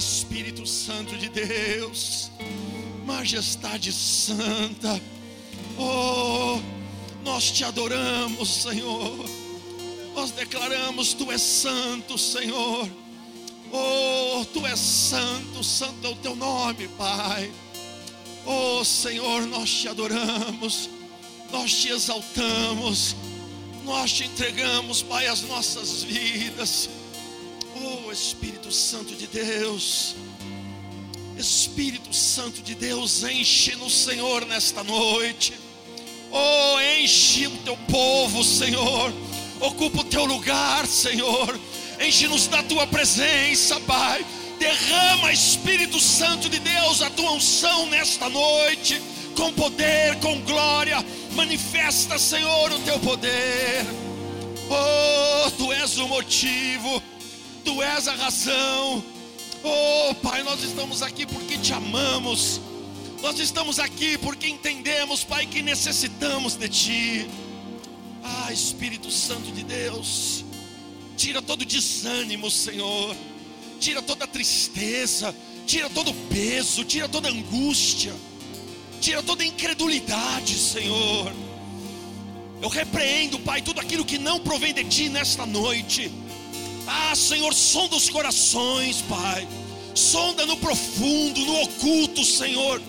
Espírito Santo de Deus, Majestade Santa, oh, nós te adoramos, Senhor, nós declaramos: Tu és santo, Senhor, oh, Tu és santo, santo é o Teu nome, Pai, oh, Senhor, nós te adoramos, nós te exaltamos, nós te entregamos, Pai, as nossas vidas. Espírito Santo de Deus, Espírito Santo de Deus, enche no Senhor nesta noite. Oh, enche o teu povo, Senhor. Ocupa o teu lugar, Senhor. Enche-nos da tua presença, Pai. Derrama, Espírito Santo de Deus, a tua unção nesta noite, com poder, com glória. Manifesta, Senhor, o teu poder. Oh, tu és o motivo Tu és a razão. Oh, Pai, nós estamos aqui porque te amamos. Nós estamos aqui porque entendemos, Pai, que necessitamos de Ti. Ah, Espírito Santo de Deus, tira todo desânimo, Senhor. Tira toda tristeza, tira todo peso, tira toda angústia, tira toda incredulidade, Senhor. Eu repreendo, Pai, tudo aquilo que não provém de Ti nesta noite. Ah, Senhor, sonda os corações, Pai. Sonda no profundo, no oculto, Senhor.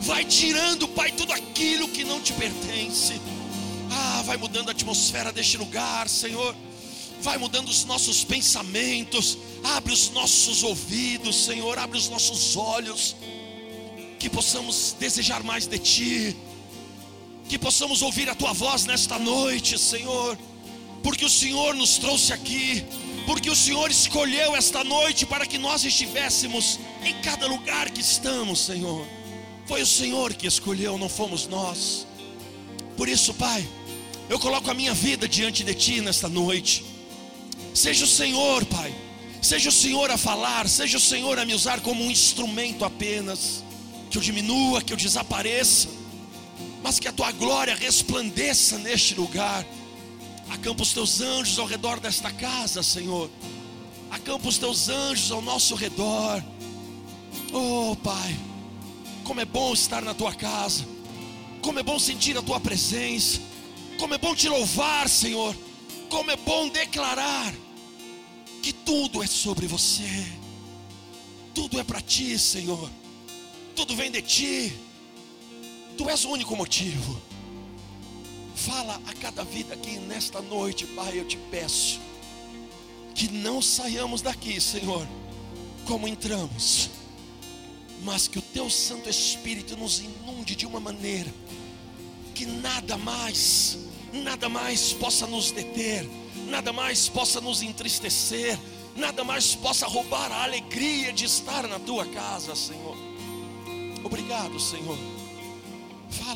Vai tirando, Pai, tudo aquilo que não te pertence. Ah, vai mudando a atmosfera deste lugar, Senhor. Vai mudando os nossos pensamentos. Abre os nossos ouvidos, Senhor. Abre os nossos olhos. Que possamos desejar mais de Ti. Que possamos ouvir a Tua voz nesta noite, Senhor. Porque o Senhor nos trouxe aqui porque o Senhor escolheu esta noite para que nós estivéssemos em cada lugar que estamos, Senhor. Foi o Senhor que escolheu, não fomos nós. Por isso, Pai, eu coloco a minha vida diante de Ti nesta noite. Seja o Senhor, Pai, seja o Senhor a falar, seja o Senhor a me usar como um instrumento apenas. Que eu diminua, que eu desapareça, mas que a Tua glória resplandeça neste lugar Acampa os teus anjos ao redor desta casa, Senhor. Acampa os teus anjos ao nosso redor. Oh, Pai, como é bom estar na tua casa. Como é bom sentir a tua presença. Como é bom te louvar, Senhor. Como é bom declarar que tudo é sobre você. Tudo é para ti, Senhor. Tudo vem de ti. Tu és o único motivo. Fala a cada vida aqui nesta noite, Pai, eu te peço. Que não saiamos daqui, Senhor, como entramos, mas que o Teu Santo Espírito nos inunde de uma maneira que nada mais, nada mais possa nos deter, nada mais possa nos entristecer, nada mais possa roubar a alegria de estar na Tua casa, Senhor. Obrigado, Senhor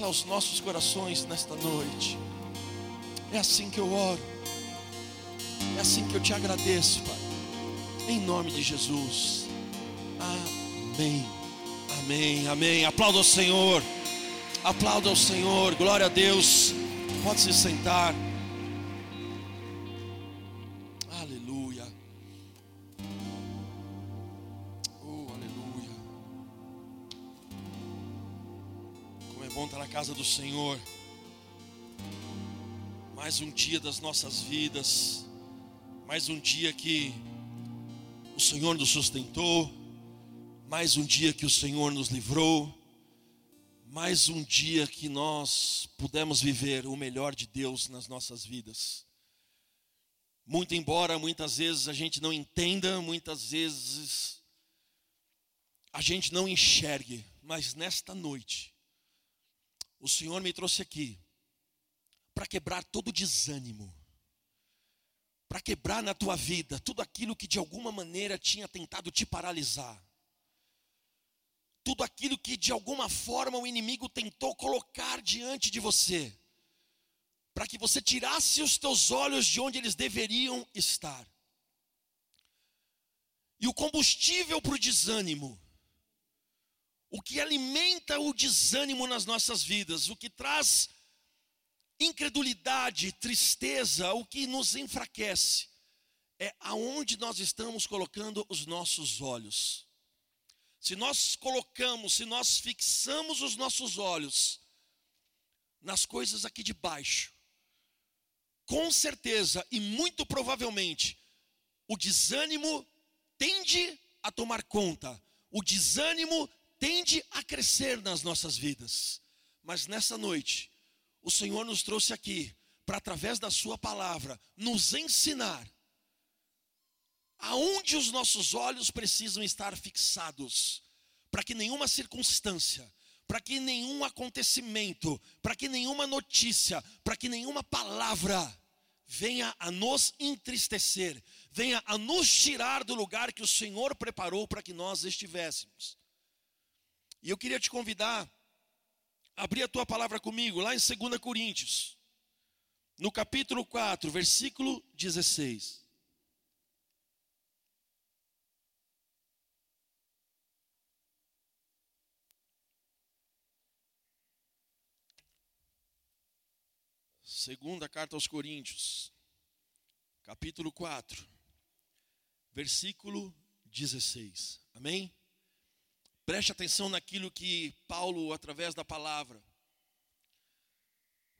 Fala aos nossos corações nesta noite. É assim que eu oro. É assim que eu te agradeço, Pai. Em nome de Jesus. Amém. Amém. Amém. Aplauda ao Senhor. Aplauda ao Senhor. Glória a Deus. Pode se sentar. Casa do Senhor. Mais um dia das nossas vidas, mais um dia que o Senhor nos sustentou, mais um dia que o Senhor nos livrou, mais um dia que nós pudemos viver o melhor de Deus nas nossas vidas. Muito embora muitas vezes a gente não entenda, muitas vezes a gente não enxergue, mas nesta noite o Senhor me trouxe aqui para quebrar todo desânimo, para quebrar na tua vida tudo aquilo que de alguma maneira tinha tentado te paralisar, tudo aquilo que de alguma forma o inimigo tentou colocar diante de você, para que você tirasse os teus olhos de onde eles deveriam estar. E o combustível para o desânimo o que alimenta o desânimo nas nossas vidas, o que traz incredulidade, tristeza, o que nos enfraquece, é aonde nós estamos colocando os nossos olhos. se nós colocamos, se nós fixamos os nossos olhos nas coisas aqui de baixo, com certeza e muito provavelmente, o desânimo tende a tomar conta, o desânimo tende a crescer nas nossas vidas. Mas nessa noite, o Senhor nos trouxe aqui para, através da Sua palavra, nos ensinar aonde os nossos olhos precisam estar fixados, para que nenhuma circunstância, para que nenhum acontecimento, para que nenhuma notícia, para que nenhuma palavra venha a nos entristecer, venha a nos tirar do lugar que o Senhor preparou para que nós estivéssemos. E eu queria te convidar a abrir a tua palavra comigo, lá em 2 Coríntios, no capítulo 4, versículo 16. Segunda carta aos Coríntios, capítulo 4, versículo 16. Amém? Preste atenção naquilo que Paulo, através da palavra,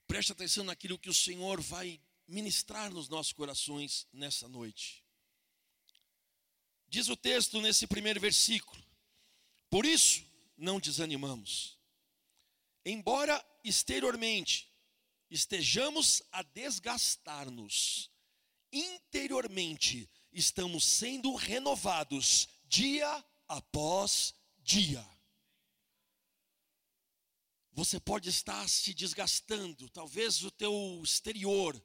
preste atenção naquilo que o Senhor vai ministrar nos nossos corações nessa noite. Diz o texto nesse primeiro versículo: Por isso não desanimamos, embora exteriormente estejamos a desgastar-nos, interiormente estamos sendo renovados dia após dia. Você pode estar se desgastando, talvez o teu exterior,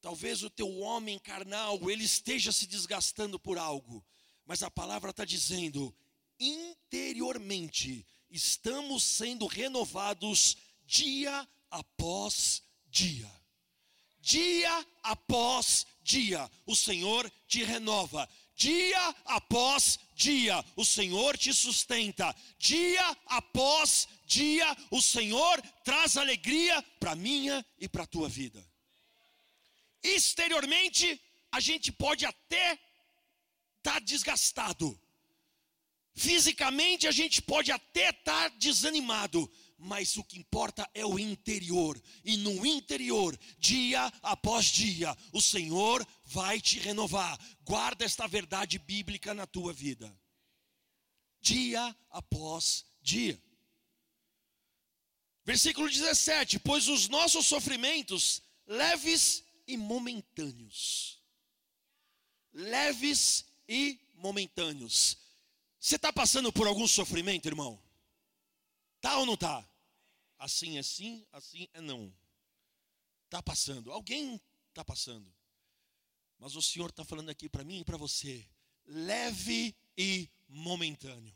talvez o teu homem carnal, ele esteja se desgastando por algo, mas a palavra está dizendo: interiormente estamos sendo renovados dia após dia. Dia após dia, o Senhor te renova. Dia após dia, o Senhor te sustenta. Dia após dia, o Senhor traz alegria para minha e para tua vida. Exteriormente, a gente pode até estar tá desgastado. Fisicamente, a gente pode até estar tá desanimado, mas o que importa é o interior, e no interior, dia após dia, o Senhor vai te renovar. Guarda esta verdade bíblica na tua vida, dia após dia. Versículo 17: Pois os nossos sofrimentos, leves e momentâneos, leves e momentâneos. Você está passando por algum sofrimento, irmão? Tá ou não tá? Assim é sim, assim é não. Tá passando. Alguém tá passando. Mas o Senhor está falando aqui para mim e para você, leve e momentâneo.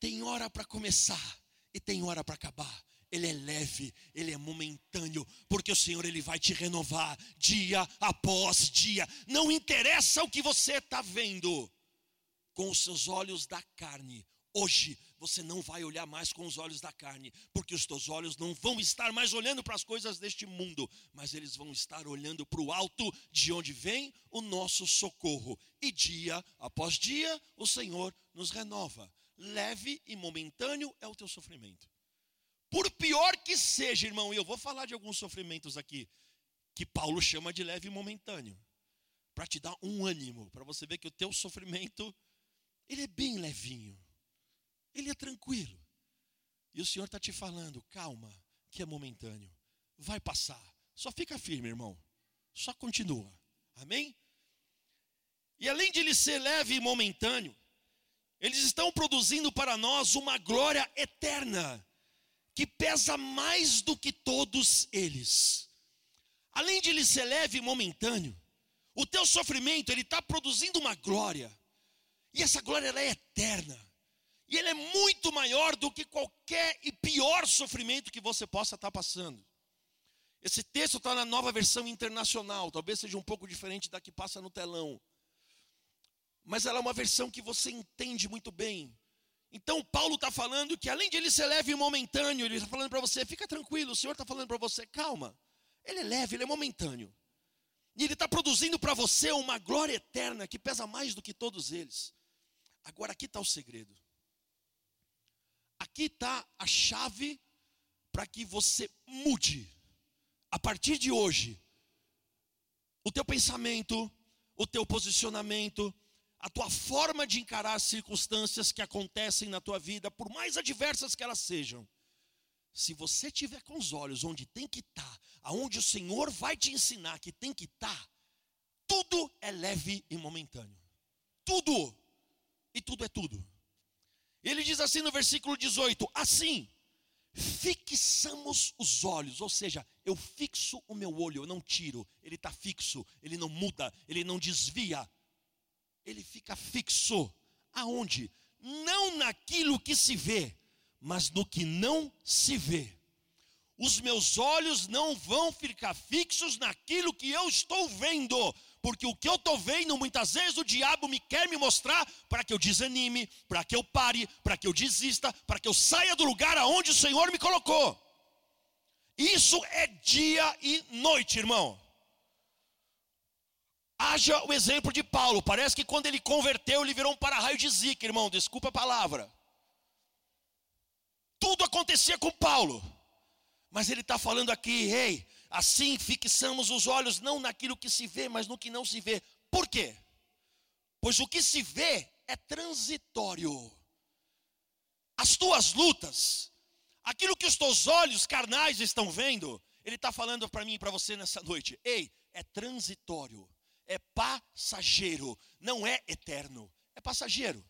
Tem hora para começar e tem hora para acabar. Ele é leve, ele é momentâneo, porque o Senhor ele vai te renovar dia após dia. Não interessa o que você está vendo com os seus olhos da carne. Hoje você não vai olhar mais com os olhos da carne, porque os teus olhos não vão estar mais olhando para as coisas deste mundo, mas eles vão estar olhando para o alto, de onde vem o nosso socorro. E dia após dia, o Senhor nos renova. Leve e momentâneo é o teu sofrimento. Por pior que seja, irmão, e eu vou falar de alguns sofrimentos aqui, que Paulo chama de leve e momentâneo, para te dar um ânimo, para você ver que o teu sofrimento, ele é bem levinho ele é tranquilo. E o Senhor está te falando, calma, que é momentâneo. Vai passar. Só fica firme, irmão. Só continua. Amém? E além de ele ser leve e momentâneo, eles estão produzindo para nós uma glória eterna, que pesa mais do que todos eles. Além de ele ser leve e momentâneo, o teu sofrimento, ele está produzindo uma glória, e essa glória é eterna. E ele é muito maior do que qualquer e pior sofrimento que você possa estar passando. Esse texto está na nova versão internacional, talvez seja um pouco diferente da que passa no telão. Mas ela é uma versão que você entende muito bem. Então, Paulo está falando que além de ele ser leve e momentâneo, ele está falando para você: fica tranquilo, o Senhor está falando para você, calma. Ele é leve, ele é momentâneo. E ele está produzindo para você uma glória eterna que pesa mais do que todos eles. Agora, aqui está o segredo. Aqui está a chave para que você mude. A partir de hoje, o teu pensamento, o teu posicionamento, a tua forma de encarar as circunstâncias que acontecem na tua vida, por mais adversas que elas sejam. Se você tiver com os olhos onde tem que estar, tá, aonde o Senhor vai te ensinar que tem que estar, tá, tudo é leve e momentâneo. Tudo. E tudo é tudo. Ele diz assim no versículo 18: Assim, fixamos os olhos, ou seja, eu fixo o meu olho, eu não tiro, ele está fixo, ele não muda, ele não desvia, ele fica fixo. Aonde? Não naquilo que se vê, mas no que não se vê. Os meus olhos não vão ficar fixos naquilo que eu estou vendo, porque o que eu estou vendo, muitas vezes o diabo me quer me mostrar para que eu desanime, para que eu pare, para que eu desista, para que eu saia do lugar aonde o Senhor me colocou. Isso é dia e noite, irmão. Haja o exemplo de Paulo. Parece que quando ele converteu, ele virou um para-raio de zica, irmão. Desculpa a palavra. Tudo acontecia com Paulo. Mas ele está falando aqui, ei, assim fixamos os olhos não naquilo que se vê, mas no que não se vê. Por quê? Pois o que se vê é transitório. As tuas lutas, aquilo que os teus olhos carnais estão vendo, ele está falando para mim e para você nessa noite. Ei, é transitório é passageiro, não é eterno, é passageiro.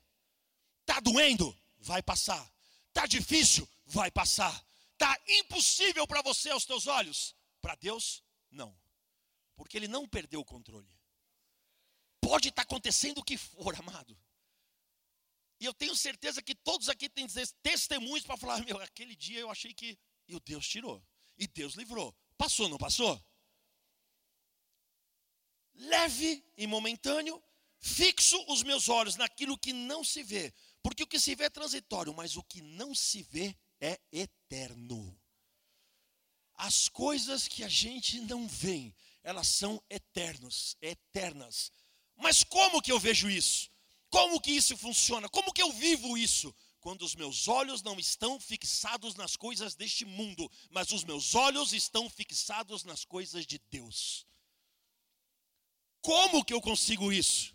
Tá doendo? Vai passar. Tá difícil? Vai passar. Tá impossível para você aos teus olhos? Para Deus, não. Porque ele não perdeu o controle. Pode estar tá acontecendo o que for, amado. E eu tenho certeza que todos aqui têm testemunhos para falar: meu, aquele dia eu achei que. E o Deus tirou. E Deus livrou. Passou, não passou? leve e momentâneo, fixo os meus olhos naquilo que não se vê, porque o que se vê é transitório, mas o que não se vê é eterno. As coisas que a gente não vê, elas são eternos, eternas. Mas como que eu vejo isso? Como que isso funciona? Como que eu vivo isso? Quando os meus olhos não estão fixados nas coisas deste mundo, mas os meus olhos estão fixados nas coisas de Deus. Como que eu consigo isso?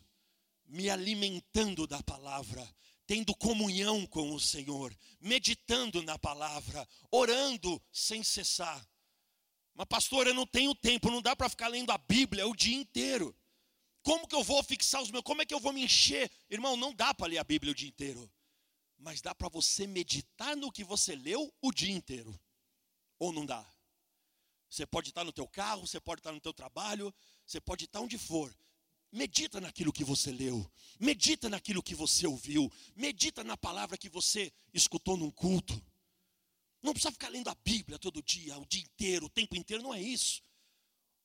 Me alimentando da palavra, tendo comunhão com o Senhor, meditando na palavra, orando sem cessar. Mas, pastor, eu não tenho tempo, não dá para ficar lendo a Bíblia o dia inteiro. Como que eu vou fixar os meus, como é que eu vou me encher? Irmão, não dá para ler a Bíblia o dia inteiro. Mas dá para você meditar no que você leu o dia inteiro. Ou não dá? Você pode estar no teu carro, você pode estar no teu trabalho, você pode estar onde for. Medita naquilo que você leu, medita naquilo que você ouviu, medita na palavra que você escutou num culto. Não precisa ficar lendo a Bíblia todo dia, o dia inteiro, o tempo inteiro, não é isso.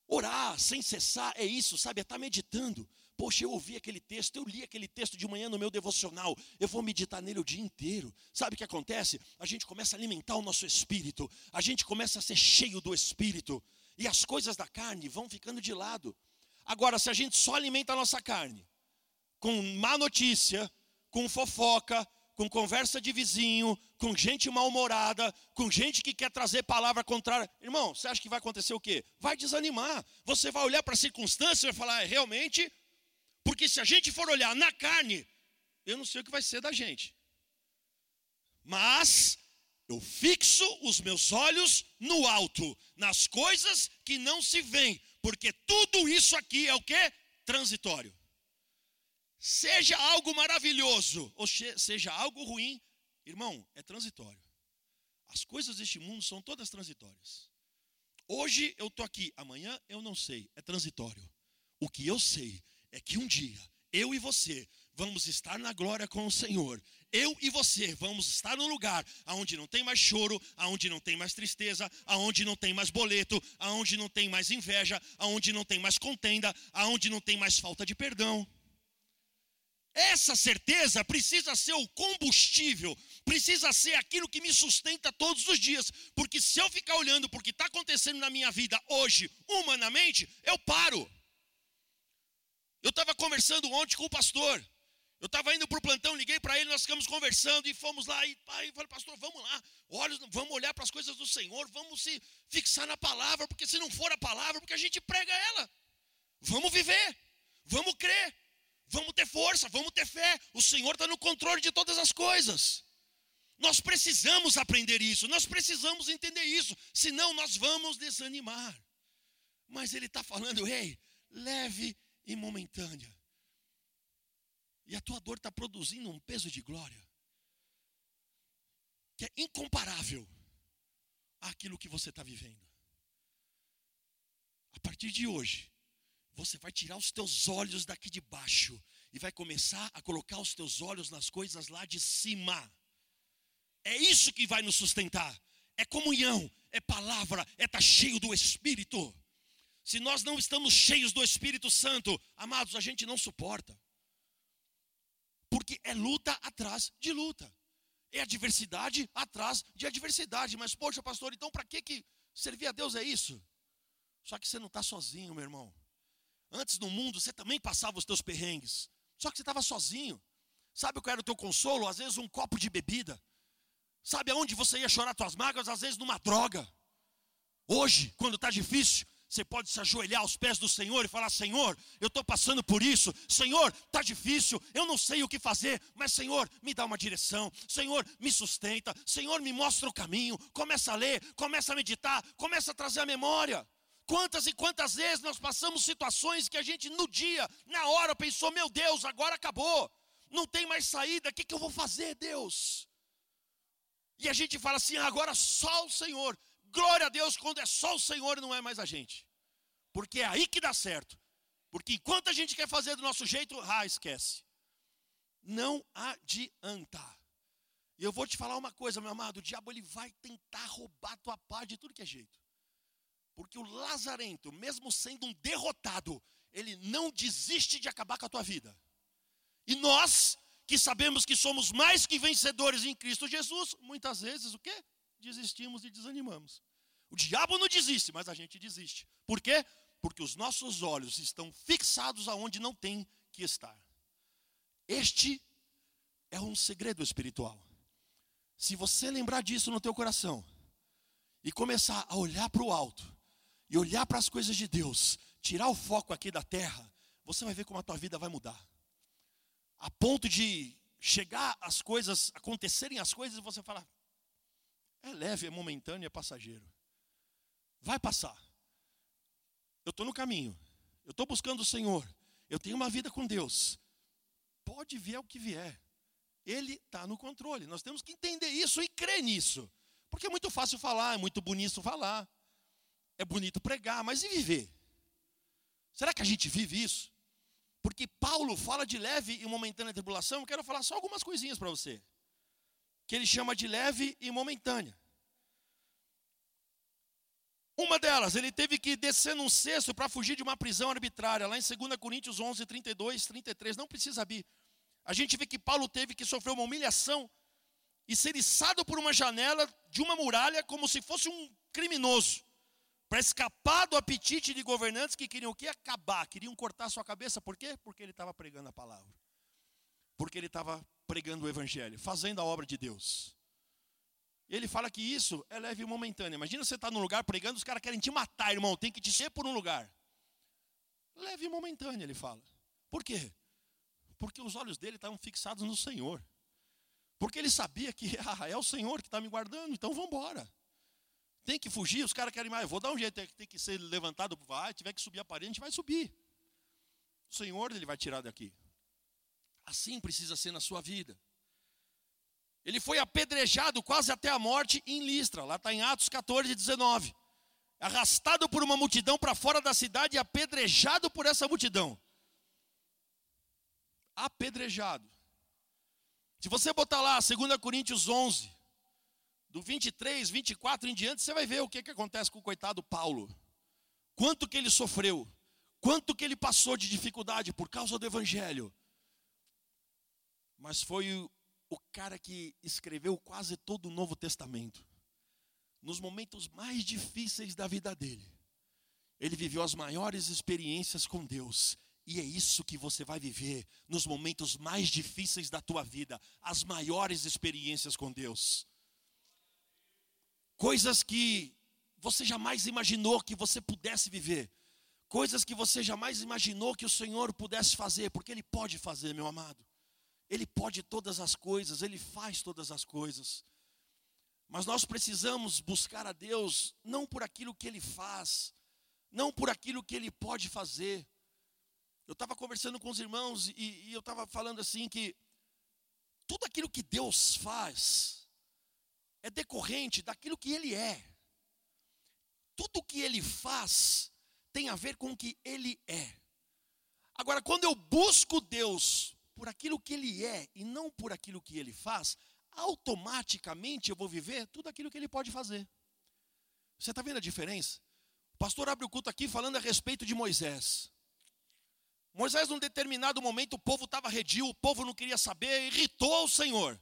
Orar sem cessar é isso, sabe? É estar meditando. Poxa, eu ouvi aquele texto, eu li aquele texto de manhã no meu devocional, eu vou meditar nele o dia inteiro. Sabe o que acontece? A gente começa a alimentar o nosso espírito, a gente começa a ser cheio do espírito, e as coisas da carne vão ficando de lado. Agora, se a gente só alimenta a nossa carne com má notícia, com fofoca, com conversa de vizinho, com gente mal-humorada, com gente que quer trazer palavra contrária. Irmão, você acha que vai acontecer o quê? Vai desanimar. Você vai olhar para a circunstância e vai falar, é, realmente porque se a gente for olhar na carne, eu não sei o que vai ser da gente. Mas eu fixo os meus olhos no alto, nas coisas que não se veem, porque tudo isso aqui é o que? Transitório. Seja algo maravilhoso ou seja algo ruim, irmão, é transitório. As coisas deste mundo são todas transitórias. Hoje eu estou aqui, amanhã eu não sei, é transitório. O que eu sei é que um dia eu e você vamos estar na glória com o Senhor. Eu e você vamos estar no lugar aonde não tem mais choro, aonde não tem mais tristeza, aonde não tem mais boleto, aonde não tem mais inveja, aonde não tem mais contenda, aonde não tem mais falta de perdão. Essa certeza precisa ser o combustível, precisa ser aquilo que me sustenta todos os dias, porque se eu ficar olhando o que está acontecendo na minha vida hoje, humanamente, eu paro. Eu estava conversando ontem com o pastor. Eu estava indo para o plantão, liguei para ele, nós ficamos conversando e fomos lá. E falei, pastor, vamos lá, olha, vamos olhar para as coisas do Senhor, vamos se fixar na palavra, porque se não for a palavra, porque a gente prega ela. Vamos viver, vamos crer, vamos ter força, vamos ter fé. O Senhor está no controle de todas as coisas. Nós precisamos aprender isso, nós precisamos entender isso, senão nós vamos desanimar. Mas ele está falando, ei, leve e momentânea. E a tua dor está produzindo um peso de glória que é incomparável àquilo que você está vivendo. A partir de hoje, você vai tirar os teus olhos daqui de baixo e vai começar a colocar os teus olhos nas coisas lá de cima. É isso que vai nos sustentar. É comunhão, é palavra, é estar tá cheio do Espírito. Se nós não estamos cheios do Espírito Santo, amados, a gente não suporta. Porque é luta atrás de luta. É adversidade atrás de adversidade. Mas, poxa, pastor, então para que, que servir a Deus é isso? Só que você não está sozinho, meu irmão. Antes no mundo você também passava os teus perrengues. Só que você estava sozinho. Sabe qual era o teu consolo? Às vezes um copo de bebida. Sabe aonde você ia chorar tuas mágoas? Às vezes numa droga. Hoje, quando está difícil, você pode se ajoelhar aos pés do Senhor e falar: Senhor, eu estou passando por isso. Senhor, está difícil, eu não sei o que fazer, mas Senhor, me dá uma direção. Senhor, me sustenta. Senhor, me mostra o caminho. Começa a ler, começa a meditar, começa a trazer a memória. Quantas e quantas vezes nós passamos situações que a gente no dia, na hora, pensou: Meu Deus, agora acabou, não tem mais saída, o que, que eu vou fazer, Deus? E a gente fala assim: agora só o Senhor. Glória a Deus quando é só o Senhor e não é mais a gente. Porque é aí que dá certo. Porque enquanto a gente quer fazer do nosso jeito, ah, esquece. Não adianta. E eu vou te falar uma coisa, meu amado: o diabo ele vai tentar roubar tua paz de tudo que é jeito. Porque o lazarento, mesmo sendo um derrotado, ele não desiste de acabar com a tua vida. E nós, que sabemos que somos mais que vencedores em Cristo Jesus, muitas vezes o quê? Desistimos e desanimamos. O diabo não desiste, mas a gente desiste. Por quê? Porque os nossos olhos estão fixados aonde não tem que estar. Este é um segredo espiritual. Se você lembrar disso no teu coração e começar a olhar para o alto e olhar para as coisas de Deus, tirar o foco aqui da terra, você vai ver como a tua vida vai mudar. A ponto de chegar as coisas, acontecerem as coisas e você falar: é leve, é momentâneo, é passageiro. Vai passar. Eu estou no caminho. Eu estou buscando o Senhor. Eu tenho uma vida com Deus. Pode vir o que vier. Ele está no controle. Nós temos que entender isso e crer nisso. Porque é muito fácil falar, é muito bonito falar. É bonito pregar, mas e viver? Será que a gente vive isso? Porque Paulo fala de leve e momentânea tribulação. Eu quero falar só algumas coisinhas para você. Que ele chama de leve e momentânea. Uma delas, ele teve que descer num cesto para fugir de uma prisão arbitrária, lá em 2 Coríntios 11, 32, 33. Não precisa abrir. A gente vê que Paulo teve que sofrer uma humilhação e ser içado por uma janela de uma muralha como se fosse um criminoso, para escapar do apetite de governantes que queriam o quê? Acabar, queriam cortar sua cabeça. Por quê? Porque ele estava pregando a palavra. Porque ele estava pregando o evangelho, fazendo a obra de Deus. Ele fala que isso é leve e momentâneo. Imagina você estar tá num lugar pregando, os caras querem te matar, irmão, tem que te ser por um lugar. Leve e momentâneo, ele fala. Por quê? Porque os olhos dele estavam fixados no Senhor. Porque ele sabia que ah, é o Senhor que está me guardando, então vamos embora. Tem que fugir, os caras querem mais. Vou dar um jeito, tem que ser levantado, vai, tiver que subir a parede, a gente vai subir. O Senhor ele vai tirar daqui. Assim precisa ser na sua vida. Ele foi apedrejado quase até a morte em Listra, lá está em Atos 14, 19. Arrastado por uma multidão para fora da cidade e apedrejado por essa multidão. Apedrejado. Se você botar lá 2 Coríntios 11, do 23, 24 em diante, você vai ver o que, que acontece com o coitado Paulo. Quanto que ele sofreu, quanto que ele passou de dificuldade por causa do Evangelho. Mas foi o cara que escreveu quase todo o Novo Testamento, nos momentos mais difíceis da vida dele, ele viveu as maiores experiências com Deus E é isso que você vai viver nos momentos mais difíceis da tua vida, as maiores experiências com Deus. Coisas que você jamais imaginou que você pudesse viver. Coisas que você jamais imaginou que o Senhor pudesse fazer, porque Ele pode fazer, meu amado. Ele pode todas as coisas, Ele faz todas as coisas. Mas nós precisamos buscar a Deus não por aquilo que Ele faz, não por aquilo que Ele pode fazer. Eu estava conversando com os irmãos e, e eu estava falando assim que tudo aquilo que Deus faz é decorrente daquilo que Ele é. Tudo que Ele faz tem a ver com o que Ele é. Agora, quando eu busco Deus por aquilo que Ele é e não por aquilo que Ele faz, automaticamente eu vou viver tudo aquilo que Ele pode fazer. Você está vendo a diferença? O pastor abre o culto aqui falando a respeito de Moisés. Moisés, num determinado momento, o povo estava redio, o povo não queria saber, irritou o Senhor.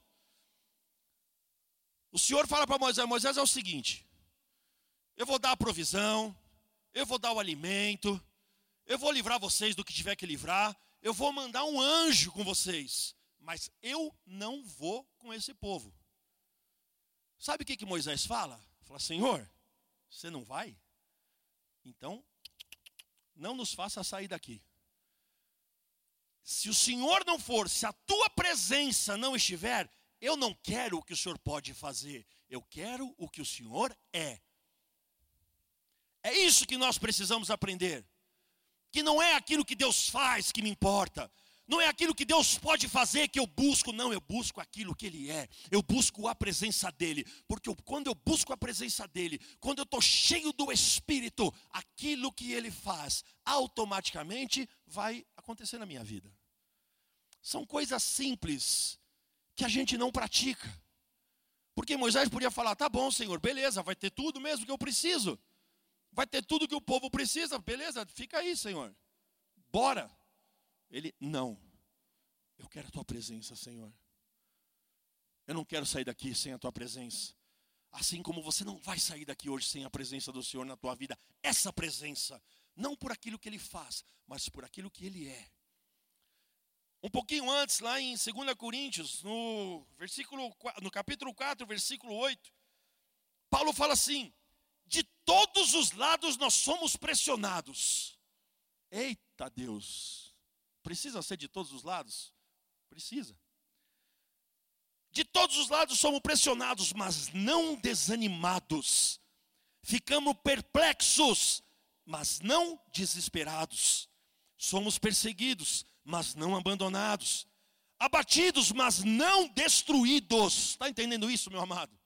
O Senhor fala para Moisés: Moisés é o seguinte, eu vou dar a provisão, eu vou dar o alimento, eu vou livrar vocês do que tiver que livrar, eu vou mandar um anjo com vocês, mas eu não vou com esse povo. Sabe o que, que Moisés fala? Fala, Senhor, você não vai? Então, não nos faça sair daqui. Se o Senhor não for, se a tua presença não estiver, eu não quero o que o Senhor pode fazer, eu quero o que o Senhor é. É isso que nós precisamos aprender. Que não é aquilo que Deus faz que me importa, não é aquilo que Deus pode fazer que eu busco, não, eu busco aquilo que Ele é, eu busco a presença dEle, porque eu, quando eu busco a presença dEle, quando eu estou cheio do Espírito, aquilo que Ele faz, automaticamente vai acontecer na minha vida. São coisas simples que a gente não pratica, porque Moisés podia falar: tá bom, Senhor, beleza, vai ter tudo mesmo que eu preciso, vai ter tudo que o povo precisa, beleza, fica aí, Senhor, bora. Ele, não. Eu quero a tua presença, Senhor. Eu não quero sair daqui sem a tua presença. Assim como você não vai sair daqui hoje sem a presença do Senhor na tua vida. Essa presença, não por aquilo que ele faz, mas por aquilo que ele é. Um pouquinho antes, lá em 2 Coríntios, no versículo no capítulo 4, versículo 8, Paulo fala assim: "De todos os lados nós somos pressionados". Eita Deus! Precisa ser de todos os lados? Precisa. De todos os lados somos pressionados, mas não desanimados. Ficamos perplexos, mas não desesperados. Somos perseguidos, mas não abandonados. Abatidos, mas não destruídos. Está entendendo isso, meu amado?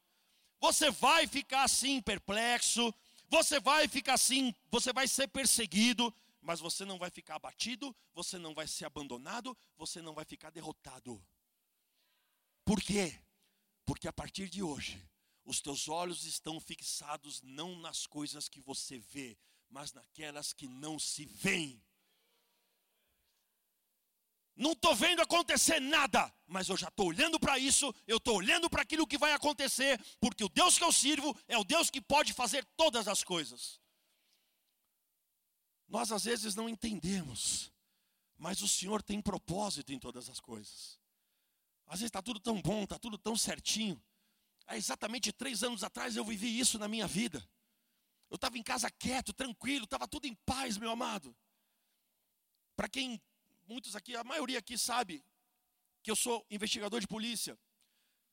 Você vai ficar assim perplexo, você vai ficar assim, você vai ser perseguido, mas você não vai ficar abatido, você não vai ser abandonado, você não vai ficar derrotado. Por quê? Porque a partir de hoje, os teus olhos estão fixados não nas coisas que você vê, mas naquelas que não se veem. Não estou vendo acontecer nada, mas eu já estou olhando para isso, eu estou olhando para aquilo que vai acontecer, porque o Deus que eu sirvo é o Deus que pode fazer todas as coisas. Nós às vezes não entendemos, mas o Senhor tem propósito em todas as coisas. Às vezes está tudo tão bom, está tudo tão certinho. Há exatamente três anos atrás eu vivi isso na minha vida. Eu estava em casa quieto, tranquilo, estava tudo em paz, meu amado. Para quem, muitos aqui, a maioria aqui sabe que eu sou investigador de polícia.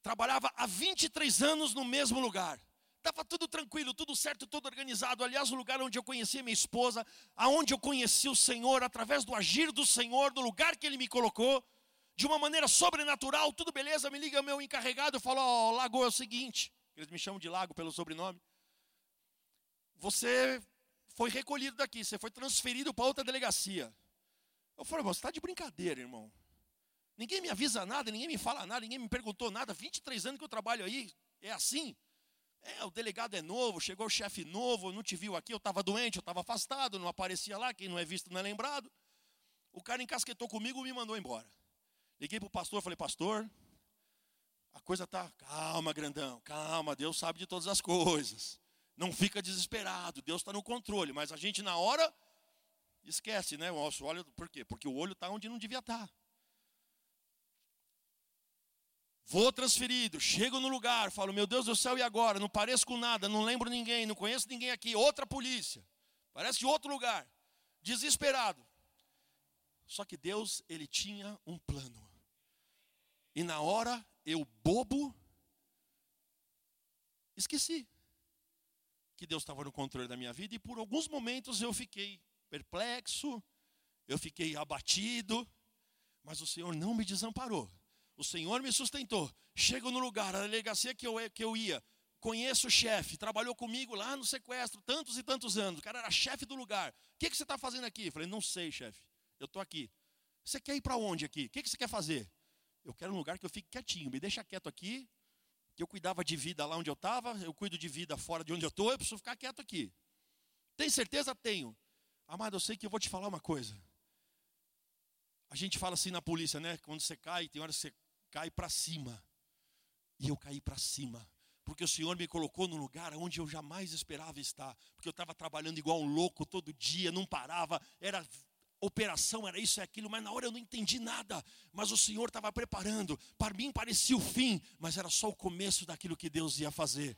Trabalhava há 23 anos no mesmo lugar. Estava tudo tranquilo, tudo certo, tudo organizado. Aliás, o lugar onde eu conheci minha esposa, aonde eu conheci o Senhor, através do agir do Senhor, no lugar que Ele me colocou, de uma maneira sobrenatural, tudo beleza. Me liga meu encarregado, eu falo: Ó, oh, Lago é o seguinte, eles me chamam de Lago pelo sobrenome. Você foi recolhido daqui, você foi transferido para outra delegacia. Eu falei: Você está de brincadeira, irmão. Ninguém me avisa nada, ninguém me fala nada, ninguém me perguntou nada. 23 anos que eu trabalho aí, é assim. É, o delegado é novo, chegou o chefe novo, não te viu aqui, eu estava doente, eu estava afastado, não aparecia lá, quem não é visto não é lembrado. O cara encasquetou comigo e me mandou embora. Liguei para o pastor, falei, pastor, a coisa está, calma, grandão, calma, Deus sabe de todas as coisas. Não fica desesperado, Deus está no controle, mas a gente na hora, Esquece, né? O nosso olho, por quê? Porque o olho está onde não devia estar. Tá. Vou transferido, chego no lugar, falo, meu Deus do céu, e agora? Não pareço com nada, não lembro ninguém, não conheço ninguém aqui, outra polícia. Parece outro lugar. Desesperado. Só que Deus, ele tinha um plano. E na hora, eu bobo, esqueci que Deus estava no controle da minha vida e por alguns momentos eu fiquei perplexo, eu fiquei abatido, mas o Senhor não me desamparou. O Senhor me sustentou. Chego no lugar, a delegacia que eu, que eu ia, conheço o chefe, trabalhou comigo lá no sequestro, tantos e tantos anos. O cara era chefe do lugar. O que, que você está fazendo aqui? Falei, não sei, chefe. Eu estou aqui. Você quer ir para onde aqui? O que, que você quer fazer? Eu quero um lugar que eu fique quietinho. Me deixa quieto aqui. Que eu cuidava de vida lá onde eu estava. Eu cuido de vida fora de onde eu estou. Eu preciso ficar quieto aqui. Tem certeza? Tenho. Amado, eu sei que eu vou te falar uma coisa. A gente fala assim na polícia, né? Quando você cai, tem horas que você cai para cima. E eu caí para cima. Porque o Senhor me colocou num lugar onde eu jamais esperava estar. Porque eu estava trabalhando igual um louco todo dia, não parava. Era operação, era isso e aquilo, mas na hora eu não entendi nada. Mas o Senhor estava preparando. Para mim parecia o fim, mas era só o começo daquilo que Deus ia fazer.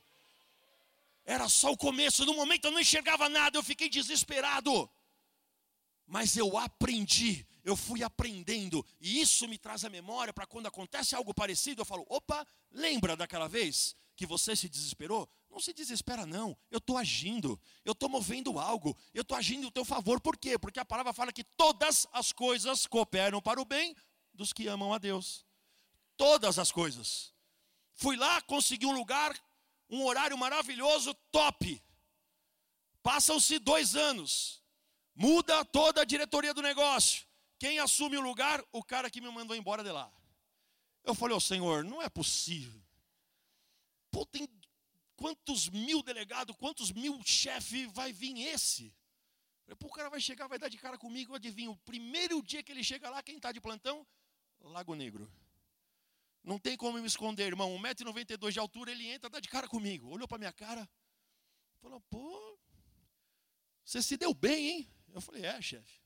Era só o começo. No momento eu não enxergava nada, eu fiquei desesperado. Mas eu aprendi eu fui aprendendo, e isso me traz a memória para quando acontece algo parecido, eu falo: opa, lembra daquela vez que você se desesperou? Não se desespera, não. Eu estou agindo, eu estou movendo algo, eu estou agindo em teu favor, por quê? Porque a palavra fala que todas as coisas cooperam para o bem dos que amam a Deus. Todas as coisas. Fui lá, consegui um lugar, um horário maravilhoso, top. Passam-se dois anos, muda toda a diretoria do negócio. Quem assume o lugar? O cara que me mandou embora de lá. Eu falei, ô oh, Senhor, não é possível. Pô, tem quantos mil delegados, quantos mil chefes vai vir esse? Pô, o cara vai chegar, vai dar de cara comigo, adivinha, o primeiro dia que ele chega lá, quem está de plantão? Lago Negro. Não tem como me esconder, irmão. 1,92m de altura, ele entra, dá de cara comigo. Olhou para minha cara, falou, pô, você se deu bem, hein? Eu falei, é, chefe.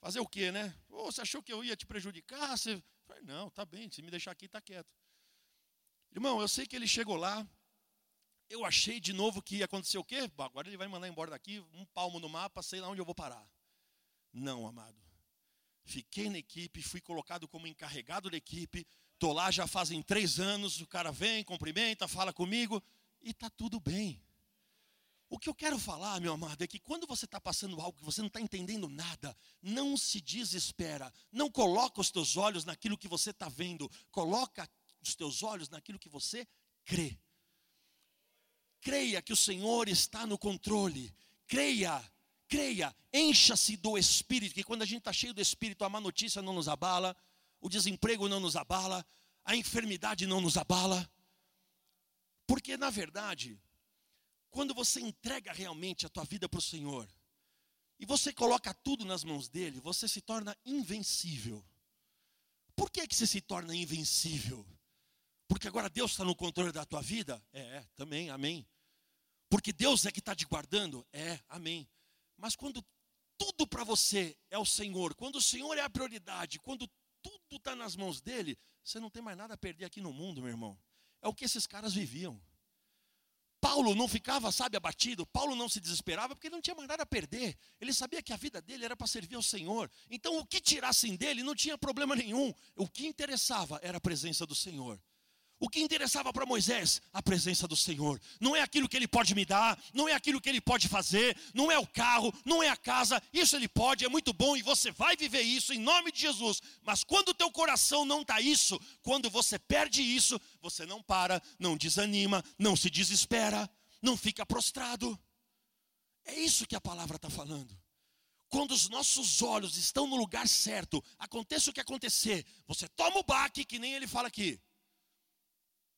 Fazer o quê, né? Oh, você achou que eu ia te prejudicar? Você... Falei, não, tá bem, se me deixar aqui, tá quieto. Irmão, eu sei que ele chegou lá, eu achei de novo que ia acontecer o quê? Agora ele vai mandar embora daqui, um palmo no mapa, sei lá onde eu vou parar. Não, amado. Fiquei na equipe, fui colocado como encarregado da equipe, estou lá já fazem três anos, o cara vem, cumprimenta, fala comigo, e está tudo bem. O que eu quero falar, meu amado, é que quando você está passando algo que você não está entendendo nada, não se desespera. Não coloca os teus olhos naquilo que você está vendo. Coloca os teus olhos naquilo que você crê. Creia que o Senhor está no controle. Creia, creia, encha-se do Espírito, que quando a gente está cheio do Espírito, a má notícia não nos abala, o desemprego não nos abala, a enfermidade não nos abala. Porque, na verdade, quando você entrega realmente a tua vida para o Senhor, e você coloca tudo nas mãos dele, você se torna invencível. Por que, que você se torna invencível? Porque agora Deus está no controle da tua vida? É, é também, amém. Porque Deus é que está te guardando? É, amém. Mas quando tudo para você é o Senhor, quando o Senhor é a prioridade, quando tudo está nas mãos dele, você não tem mais nada a perder aqui no mundo, meu irmão. É o que esses caras viviam. Paulo não ficava, sabe, abatido, Paulo não se desesperava porque ele não tinha mais nada a perder. Ele sabia que a vida dele era para servir ao Senhor. Então, o que tirassem dele não tinha problema nenhum. O que interessava era a presença do Senhor. O que interessava para Moisés? A presença do Senhor. Não é aquilo que ele pode me dar, não é aquilo que ele pode fazer, não é o carro, não é a casa. Isso ele pode, é muito bom e você vai viver isso em nome de Jesus. Mas quando o teu coração não está isso, quando você perde isso, você não para, não desanima, não se desespera, não fica prostrado. É isso que a palavra está falando. Quando os nossos olhos estão no lugar certo, aconteça o que acontecer, você toma o baque, que nem ele fala aqui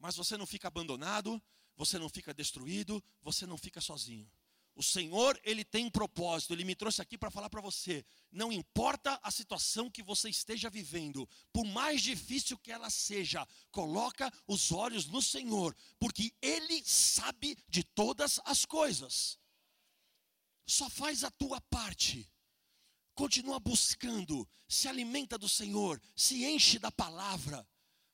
mas você não fica abandonado, você não fica destruído, você não fica sozinho. O Senhor, Ele tem um propósito, Ele me trouxe aqui para falar para você. Não importa a situação que você esteja vivendo, por mais difícil que ela seja, coloca os olhos no Senhor, porque Ele sabe de todas as coisas. Só faz a tua parte. continua buscando, se alimenta do Senhor, se enche da palavra.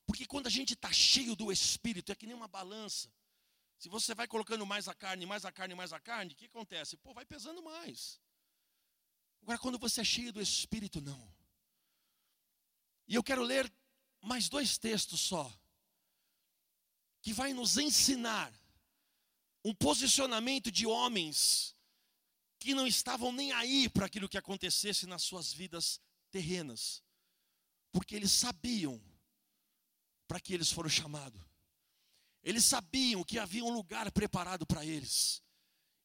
Porque quando a gente está cheio do Espírito, é que nem uma balança. Se você vai colocando mais a carne, mais a carne, mais a carne, o que acontece? Pô, vai pesando mais. Agora, quando você é cheio do Espírito, não. E eu quero ler mais dois textos só, que vai nos ensinar um posicionamento de homens que não estavam nem aí para aquilo que acontecesse nas suas vidas terrenas, porque eles sabiam para que eles foram chamados. Eles sabiam que havia um lugar preparado para eles.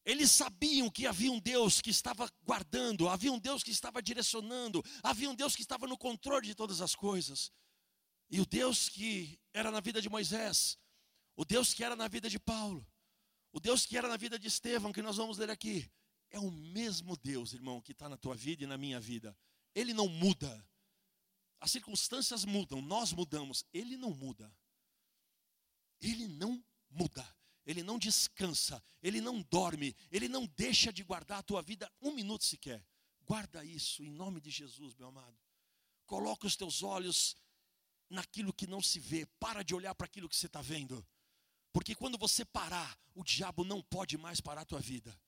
Eles sabiam que havia um Deus que estava guardando, havia um Deus que estava direcionando, havia um Deus que estava no controle de todas as coisas. E o Deus que era na vida de Moisés, o Deus que era na vida de Paulo, o Deus que era na vida de Estevão, que nós vamos ler aqui, é o mesmo Deus, irmão, que está na tua vida e na minha vida. Ele não muda. As circunstâncias mudam, nós mudamos, ele não muda. Ele não muda, ele não descansa, ele não dorme, ele não deixa de guardar a tua vida um minuto sequer. Guarda isso em nome de Jesus, meu amado. Coloca os teus olhos naquilo que não se vê, para de olhar para aquilo que você está vendo. Porque quando você parar, o diabo não pode mais parar a tua vida.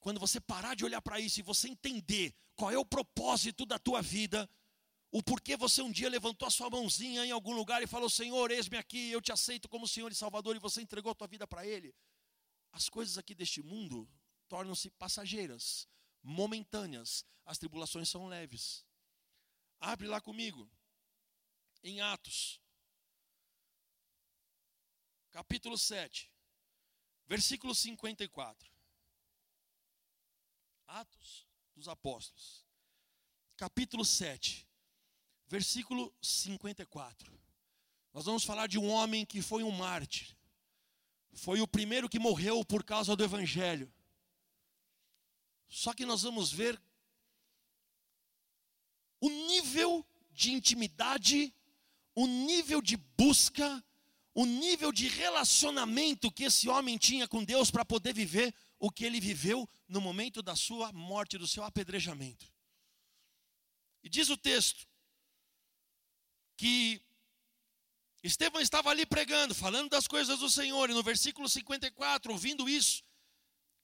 Quando você parar de olhar para isso e você entender qual é o propósito da tua vida, o porquê você um dia levantou a sua mãozinha em algum lugar e falou: Senhor, eis-me aqui, eu te aceito como Senhor e Salvador, e você entregou a tua vida para Ele. As coisas aqui deste mundo tornam-se passageiras, momentâneas, as tribulações são leves. Abre lá comigo, em Atos, capítulo 7, versículo 54. Atos dos Apóstolos, capítulo 7 versículo 54. Nós vamos falar de um homem que foi um mártir. Foi o primeiro que morreu por causa do evangelho. Só que nós vamos ver o nível de intimidade, o nível de busca, o nível de relacionamento que esse homem tinha com Deus para poder viver o que ele viveu no momento da sua morte, do seu apedrejamento. E diz o texto que Estevão estava ali pregando, falando das coisas do Senhor, e no versículo 54, ouvindo isso,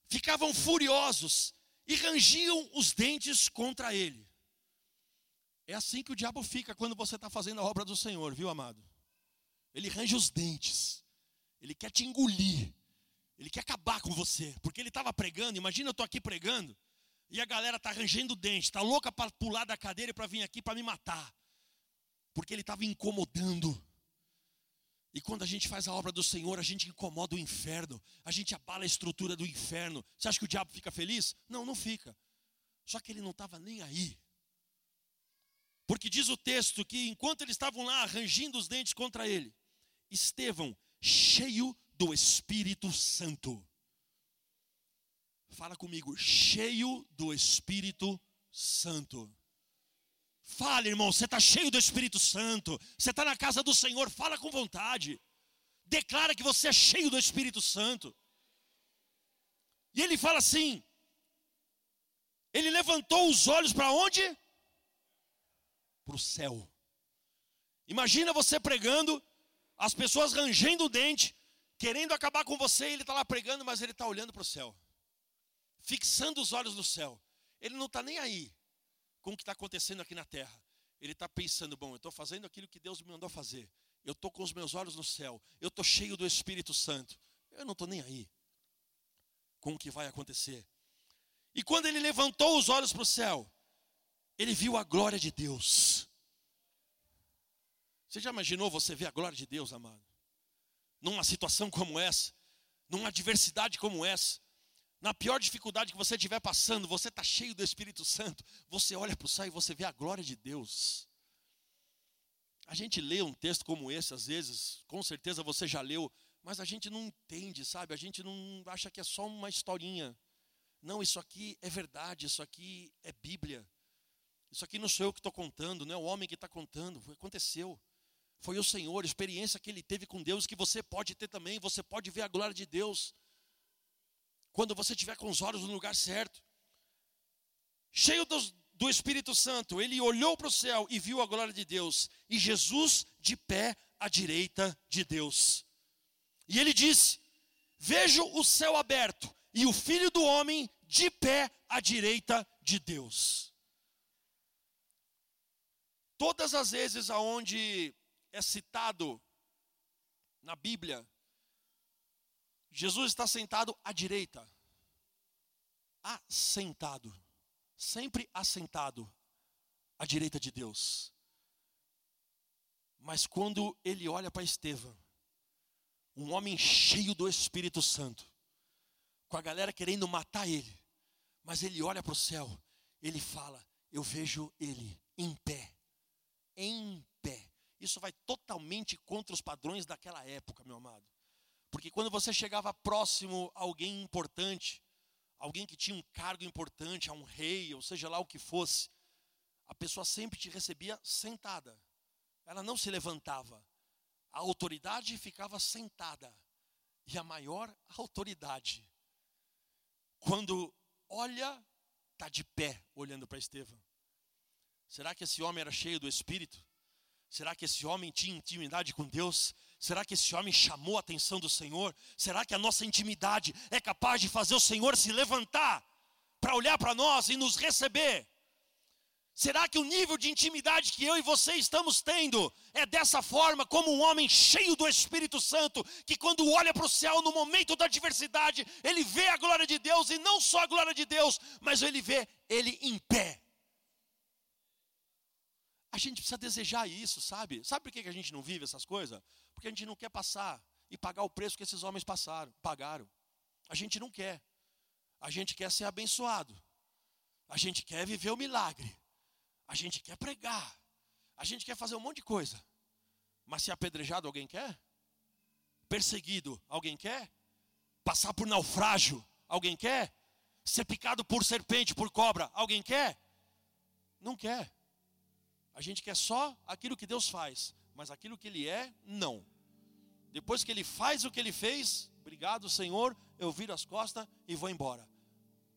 ficavam furiosos e rangiam os dentes contra ele. É assim que o diabo fica quando você está fazendo a obra do Senhor, viu, amado? Ele range os dentes, ele quer te engolir, ele quer acabar com você, porque ele estava pregando. Imagina eu estou aqui pregando e a galera está rangendo o dente, está louca para pular da cadeira para vir aqui para me matar porque ele estava incomodando. E quando a gente faz a obra do Senhor, a gente incomoda o inferno, a gente abala a estrutura do inferno. Você acha que o diabo fica feliz? Não, não fica. Só que ele não estava nem aí. Porque diz o texto que enquanto eles estavam lá arranjando os dentes contra ele, Estevão, cheio do Espírito Santo. Fala comigo, cheio do Espírito Santo. Fale, irmão, você está cheio do Espírito Santo. Você está na casa do Senhor, fala com vontade. Declara que você é cheio do Espírito Santo. E ele fala assim: ele levantou os olhos para onde? Para o céu. Imagina você pregando, as pessoas rangendo o dente, querendo acabar com você, e ele está lá pregando, mas ele está olhando para o céu, fixando os olhos no céu. Ele não está nem aí com o que está acontecendo aqui na terra. Ele está pensando: bom, eu estou fazendo aquilo que Deus me mandou fazer. Eu estou com os meus olhos no céu. Eu estou cheio do Espírito Santo. Eu não estou nem aí com o que vai acontecer. E quando ele levantou os olhos para o céu, ele viu a glória de Deus. Você já imaginou você ver a glória de Deus, amado? Numa situação como essa, numa adversidade como essa, na pior dificuldade que você estiver passando, você está cheio do Espírito Santo, você olha para o céu e você vê a glória de Deus. A gente lê um texto como esse, às vezes, com certeza você já leu, mas a gente não entende, sabe? A gente não acha que é só uma historinha. Não, isso aqui é verdade, isso aqui é Bíblia. Isso aqui não sou eu que estou contando, não é o homem que está contando, aconteceu. Foi o Senhor, experiência que ele teve com Deus, que você pode ter também, você pode ver a glória de Deus quando você estiver com os olhos no lugar certo, cheio do Espírito Santo, ele olhou para o céu e viu a glória de Deus, e Jesus de pé à direita de Deus. E ele disse: Vejo o céu aberto e o filho do homem de pé à direita de Deus. Todas as vezes aonde é citado na Bíblia, Jesus está sentado à direita. Assentado. Sempre assentado à direita de Deus. Mas quando ele olha para Estevão, um homem cheio do Espírito Santo, com a galera querendo matar ele, mas ele olha para o céu, ele fala: Eu vejo ele em pé, em pé. Isso vai totalmente contra os padrões daquela época, meu amado. Porque quando você chegava próximo a alguém importante, alguém que tinha um cargo importante, a um rei, ou seja lá o que fosse, a pessoa sempre te recebia sentada. Ela não se levantava. A autoridade ficava sentada. E a maior autoridade quando olha, está de pé olhando para Estevão. Será que esse homem era cheio do Espírito? Será que esse homem tinha intimidade com Deus? Será que esse homem chamou a atenção do Senhor? Será que a nossa intimidade é capaz de fazer o Senhor se levantar para olhar para nós e nos receber? Será que o nível de intimidade que eu e você estamos tendo é dessa forma, como um homem cheio do Espírito Santo, que quando olha para o céu no momento da adversidade, ele vê a glória de Deus, e não só a glória de Deus, mas ele vê ele em pé. A gente precisa desejar isso, sabe? Sabe por que a gente não vive essas coisas? Porque a gente não quer passar e pagar o preço que esses homens passaram, pagaram. A gente não quer. A gente quer ser abençoado. A gente quer viver o milagre. A gente quer pregar. A gente quer fazer um monte de coisa. Mas ser apedrejado alguém quer? Perseguido alguém quer? Passar por naufrágio alguém quer? Ser picado por serpente, por cobra alguém quer? Não quer. A gente quer só aquilo que Deus faz, mas aquilo que Ele é, não. Depois que Ele faz o que Ele fez, obrigado Senhor, eu viro as costas e vou embora.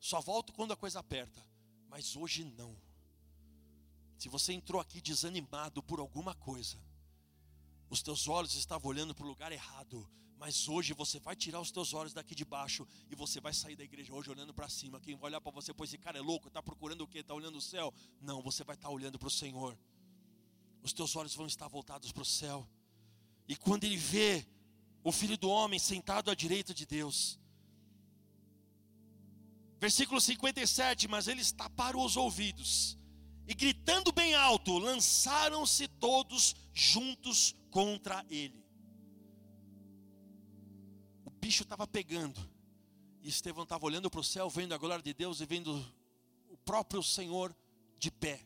Só volto quando a coisa aperta. Mas hoje não. Se você entrou aqui desanimado por alguma coisa, os teus olhos estavam olhando para o lugar errado, mas hoje você vai tirar os teus olhos daqui de baixo e você vai sair da igreja hoje olhando para cima. Quem vai olhar para você, pois esse cara é louco, está procurando o quê? Está olhando o céu? Não, você vai estar tá olhando para o Senhor. Os teus olhos vão estar voltados para o céu. E quando ele vê o filho do homem sentado à direita de Deus, versículo 57, mas eles taparam os ouvidos e gritando bem alto, lançaram-se todos juntos contra ele. O bicho estava pegando, e Estevão estava olhando para o céu, vendo a glória de Deus e vendo o próprio Senhor de pé.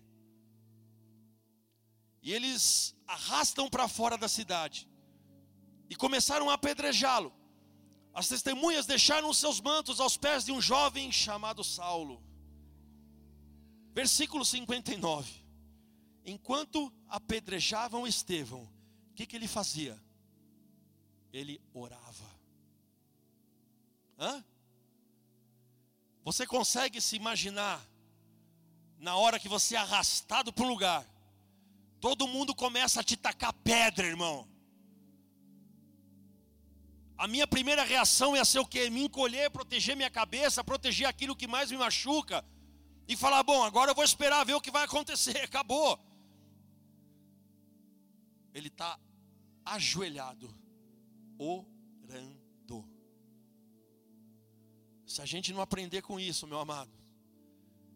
E eles arrastam para fora da cidade e começaram a apedrejá-lo. As testemunhas deixaram seus mantos aos pés de um jovem chamado Saulo. Versículo 59. Enquanto apedrejavam Estevão, o que, que ele fazia? Ele orava. Hã? Você consegue se imaginar, na hora que você é arrastado para um lugar, todo mundo começa a te tacar pedra, irmão. A minha primeira reação ia ser o quê? Me encolher, proteger minha cabeça, proteger aquilo que mais me machuca e falar: bom, agora eu vou esperar ver o que vai acontecer, acabou. Ele está ajoelhado, orando. Se a gente não aprender com isso, meu amado,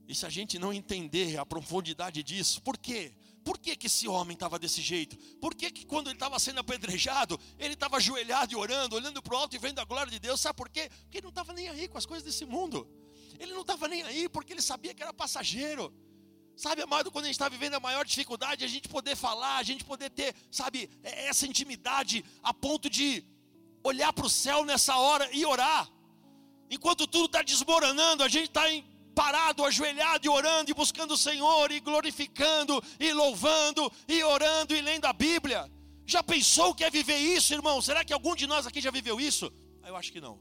e se a gente não entender a profundidade disso, por quê? Por que, que esse homem estava desse jeito? Por que, que quando ele estava sendo apedrejado, ele estava ajoelhado e orando, olhando para o alto e vendo a glória de Deus? Sabe por quê? Porque ele não estava nem aí com as coisas desse mundo. Ele não estava nem aí, porque ele sabia que era passageiro. Sabe, amado, quando a gente está vivendo a maior dificuldade, a gente poder falar, a gente poder ter, sabe, é, essa intimidade a ponto de olhar para o céu nessa hora e orar. Enquanto tudo está desmoronando, a gente está parado, ajoelhado e orando e buscando o Senhor e glorificando e louvando e orando e lendo a Bíblia. Já pensou que é viver isso, irmão? Será que algum de nós aqui já viveu isso? Eu acho que não.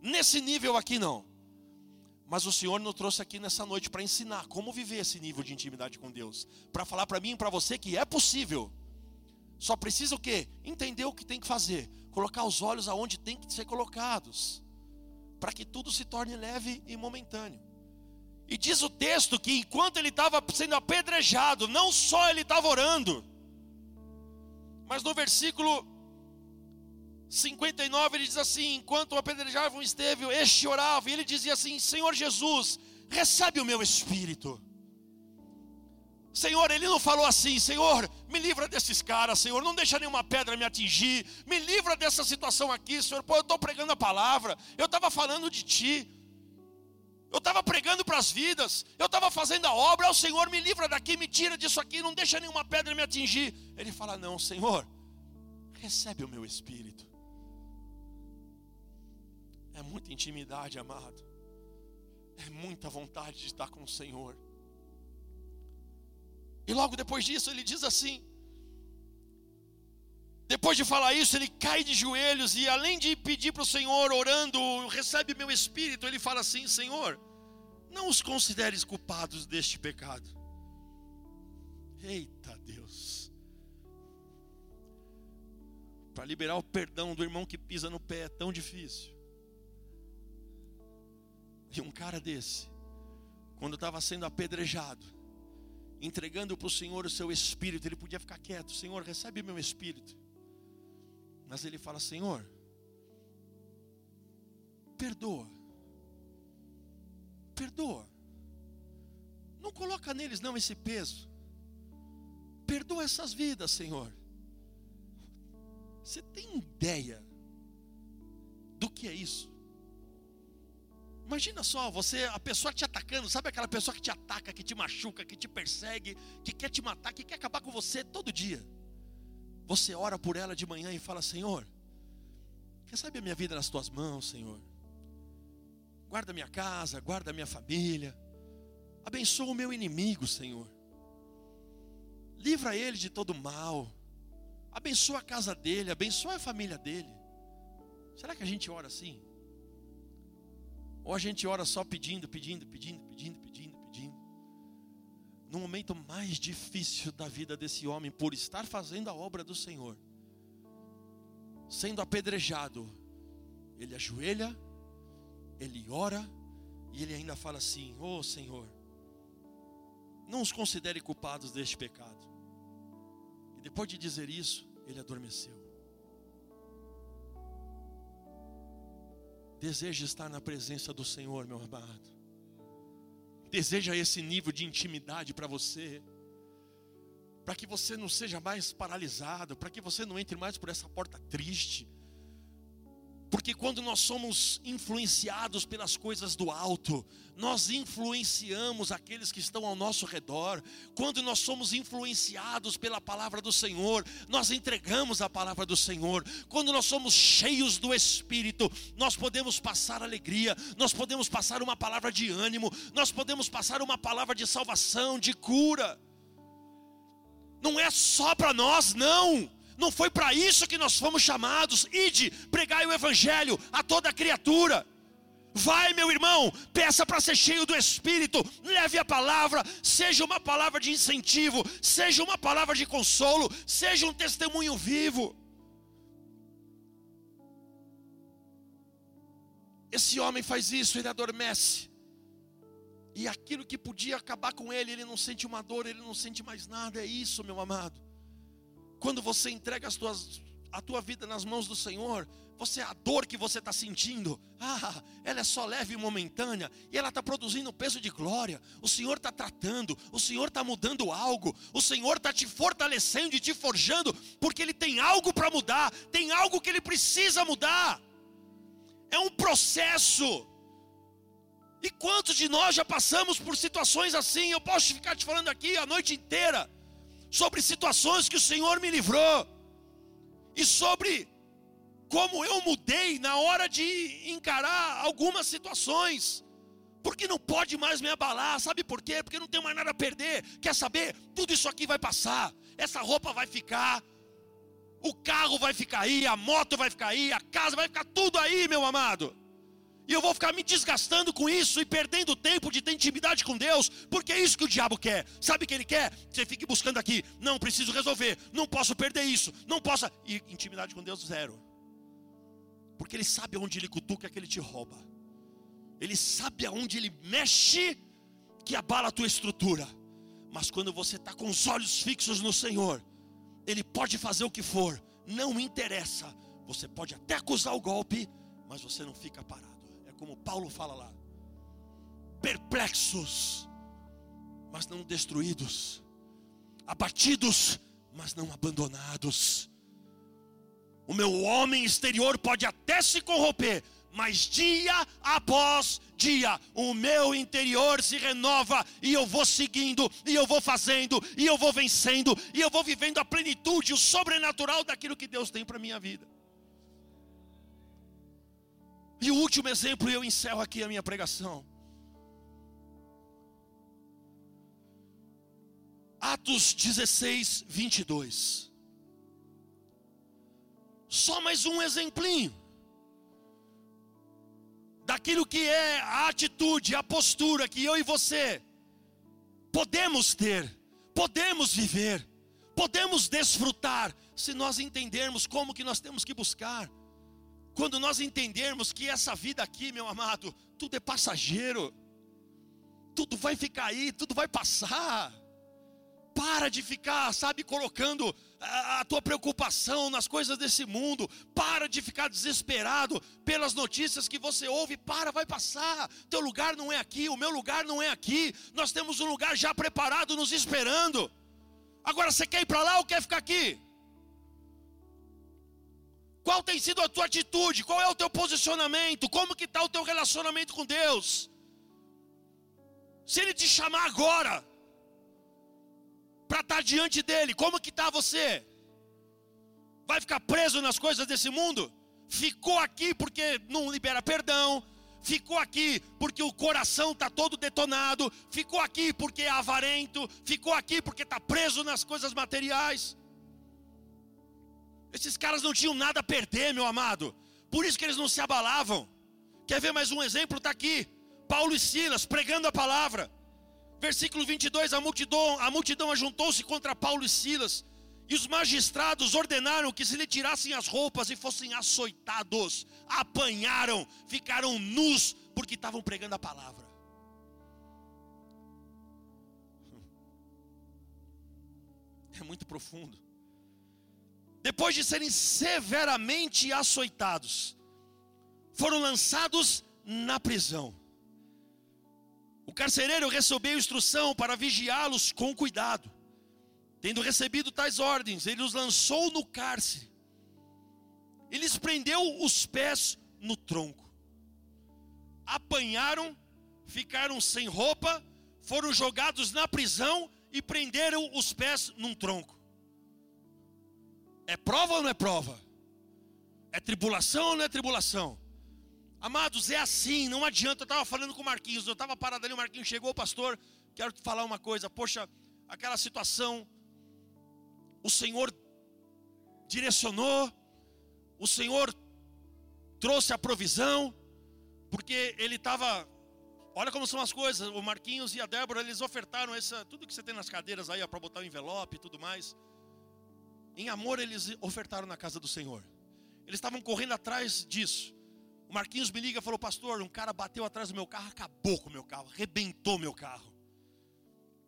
Nesse nível aqui não. Mas o Senhor nos trouxe aqui nessa noite para ensinar como viver esse nível de intimidade com Deus, para falar para mim e para você que é possível. Só precisa o quê? Entender o que tem que fazer, colocar os olhos aonde tem que ser colocados, para que tudo se torne leve e momentâneo. E diz o texto que enquanto ele estava sendo apedrejado, não só ele estava orando, mas no versículo 59 ele diz assim: enquanto apedrejavam Estevão, este orava, e ele dizia assim: Senhor Jesus, recebe o meu espírito. Senhor, ele não falou assim, Senhor, me livra desses caras, Senhor, não deixa nenhuma pedra me atingir, me livra dessa situação aqui, Senhor, pô, eu estou pregando a palavra, eu estava falando de Ti, eu estava pregando para as vidas, eu estava fazendo a obra, o Senhor me livra daqui, me tira disso aqui, não deixa nenhuma pedra me atingir. Ele fala: Não, Senhor, recebe o meu espírito. É muita intimidade, amado. É muita vontade de estar com o Senhor. E logo depois disso ele diz assim: depois de falar isso, ele cai de joelhos e além de pedir para o Senhor, orando, recebe meu espírito, ele fala assim: Senhor, não os consideres culpados deste pecado. Eita Deus. Para liberar o perdão do irmão que pisa no pé é tão difícil. E um cara desse, quando estava sendo apedrejado, entregando para o Senhor o seu espírito, ele podia ficar quieto: Senhor, recebe meu espírito. Mas ele fala: Senhor, perdoa, perdoa. Não coloca neles não esse peso. Perdoa essas vidas, Senhor. Você tem ideia do que é isso? Imagina só, você, a pessoa te atacando, sabe aquela pessoa que te ataca, que te machuca, que te persegue, que quer te matar, que quer acabar com você todo dia. Você ora por ela de manhã e fala: Senhor, recebe a minha vida nas tuas mãos, Senhor. Guarda minha casa, guarda minha família. Abençoa o meu inimigo, Senhor. Livra ele de todo mal. Abençoa a casa dele, abençoa a família dele. Será que a gente ora assim? Ou a gente ora só pedindo, pedindo, pedindo, pedindo, pedindo, pedindo. No momento mais difícil da vida desse homem, por estar fazendo a obra do Senhor, sendo apedrejado, ele ajoelha, ele ora e ele ainda fala assim: Oh Senhor, não os considere culpados deste pecado. E depois de dizer isso, ele adormeceu. Deseja estar na presença do Senhor, meu amado. Deseja esse nível de intimidade para você. Para que você não seja mais paralisado, para que você não entre mais por essa porta triste porque quando nós somos influenciados pelas coisas do alto, nós influenciamos aqueles que estão ao nosso redor. Quando nós somos influenciados pela palavra do Senhor, nós entregamos a palavra do Senhor. Quando nós somos cheios do Espírito, nós podemos passar alegria, nós podemos passar uma palavra de ânimo, nós podemos passar uma palavra de salvação, de cura. Não é só para nós, não não foi para isso que nós fomos chamados. Ide, pregai o evangelho a toda criatura. Vai, meu irmão, peça para ser cheio do Espírito, leve a palavra, seja uma palavra de incentivo, seja uma palavra de consolo, seja um testemunho vivo. Esse homem faz isso, ele adormece, e aquilo que podia acabar com ele, ele não sente uma dor, ele não sente mais nada, é isso, meu amado. Quando você entrega as tuas, a tua vida nas mãos do Senhor, você a dor que você está sentindo, ah, ela é só leve e momentânea, e ela está produzindo peso de glória. O Senhor está tratando, o Senhor está mudando algo, o Senhor está te fortalecendo e te forjando, porque Ele tem algo para mudar, tem algo que Ele precisa mudar. É um processo. E quantos de nós já passamos por situações assim? Eu posso ficar te falando aqui a noite inteira sobre situações que o Senhor me livrou, e sobre como eu mudei na hora de encarar algumas situações, porque não pode mais me abalar, sabe por quê? Porque não tenho mais nada a perder. Quer saber? Tudo isso aqui vai passar, essa roupa vai ficar, o carro vai ficar aí, a moto vai ficar aí, a casa vai ficar tudo aí, meu amado. E eu vou ficar me desgastando com isso e perdendo tempo de ter intimidade com Deus, porque é isso que o diabo quer. Sabe o que ele quer? Você fique buscando aqui. Não, preciso resolver. Não posso perder isso. Não posso. E intimidade com Deus, zero. Porque ele sabe aonde ele cutuca que ele te rouba. Ele sabe aonde ele mexe que abala a tua estrutura. Mas quando você está com os olhos fixos no Senhor, Ele pode fazer o que for, não interessa. Você pode até acusar o golpe, mas você não fica parado como Paulo fala lá, perplexos, mas não destruídos, abatidos, mas não abandonados. O meu homem exterior pode até se corromper, mas dia após dia, o meu interior se renova e eu vou seguindo, e eu vou fazendo, e eu vou vencendo, e eu vou vivendo a plenitude, o sobrenatural daquilo que Deus tem para minha vida. E o último exemplo, e eu encerro aqui a minha pregação. Atos 16, 22. Só mais um exemplinho daquilo que é a atitude, a postura que eu e você podemos ter, podemos viver, podemos desfrutar, se nós entendermos como que nós temos que buscar. Quando nós entendermos que essa vida aqui, meu amado, tudo é passageiro, tudo vai ficar aí, tudo vai passar. Para de ficar, sabe, colocando a, a, tua preocupação nas coisas desse mundo. Para de ficar desesperado pelas notícias que você ouve. Para, vai passar. Teu lugar não é aqui, o meu lugar não é aqui. Nós temos um lugar já preparado nos esperando. Agora você quer ir para lá ou quer ficar aqui? Qual tem sido a tua atitude? Qual é o teu posicionamento? Como que está o teu relacionamento com Deus? Se Ele te chamar agora para estar tá diante dele, como que está você? Vai ficar preso nas coisas desse mundo? Ficou aqui porque não libera perdão, ficou aqui porque o coração está todo detonado, ficou aqui porque é avarento, ficou aqui porque está preso nas coisas materiais. Esses caras não tinham nada a perder, meu amado. Por isso que eles não se abalavam. Quer ver mais um exemplo? Está aqui. Paulo e Silas pregando a palavra. Versículo 22: A multidão, a multidão ajuntou-se contra Paulo e Silas. E os magistrados ordenaram que se lhe tirassem as roupas e fossem açoitados. Apanharam, ficaram nus, porque estavam pregando a palavra. É muito profundo depois de serem severamente açoitados, foram lançados na prisão. O carcereiro recebeu instrução para vigiá-los com cuidado. Tendo recebido tais ordens, ele os lançou no cárcere. E lhes prendeu os pés no tronco. Apanharam, ficaram sem roupa, foram jogados na prisão e prenderam os pés num tronco. É prova ou não é prova? É tribulação ou não é tribulação? Amados, é assim, não adianta. Eu estava falando com o Marquinhos, eu estava parado ali, o Marquinhos chegou, pastor. Quero te falar uma coisa. Poxa, aquela situação, o Senhor direcionou, o Senhor trouxe a provisão, porque ele estava. Olha como são as coisas. O Marquinhos e a Débora, eles ofertaram essa, tudo que você tem nas cadeiras aí, para botar o envelope e tudo mais. Em amor, eles ofertaram na casa do Senhor. Eles estavam correndo atrás disso. O Marquinhos me liga e falou: Pastor, um cara bateu atrás do meu carro, acabou com o meu carro, arrebentou meu carro.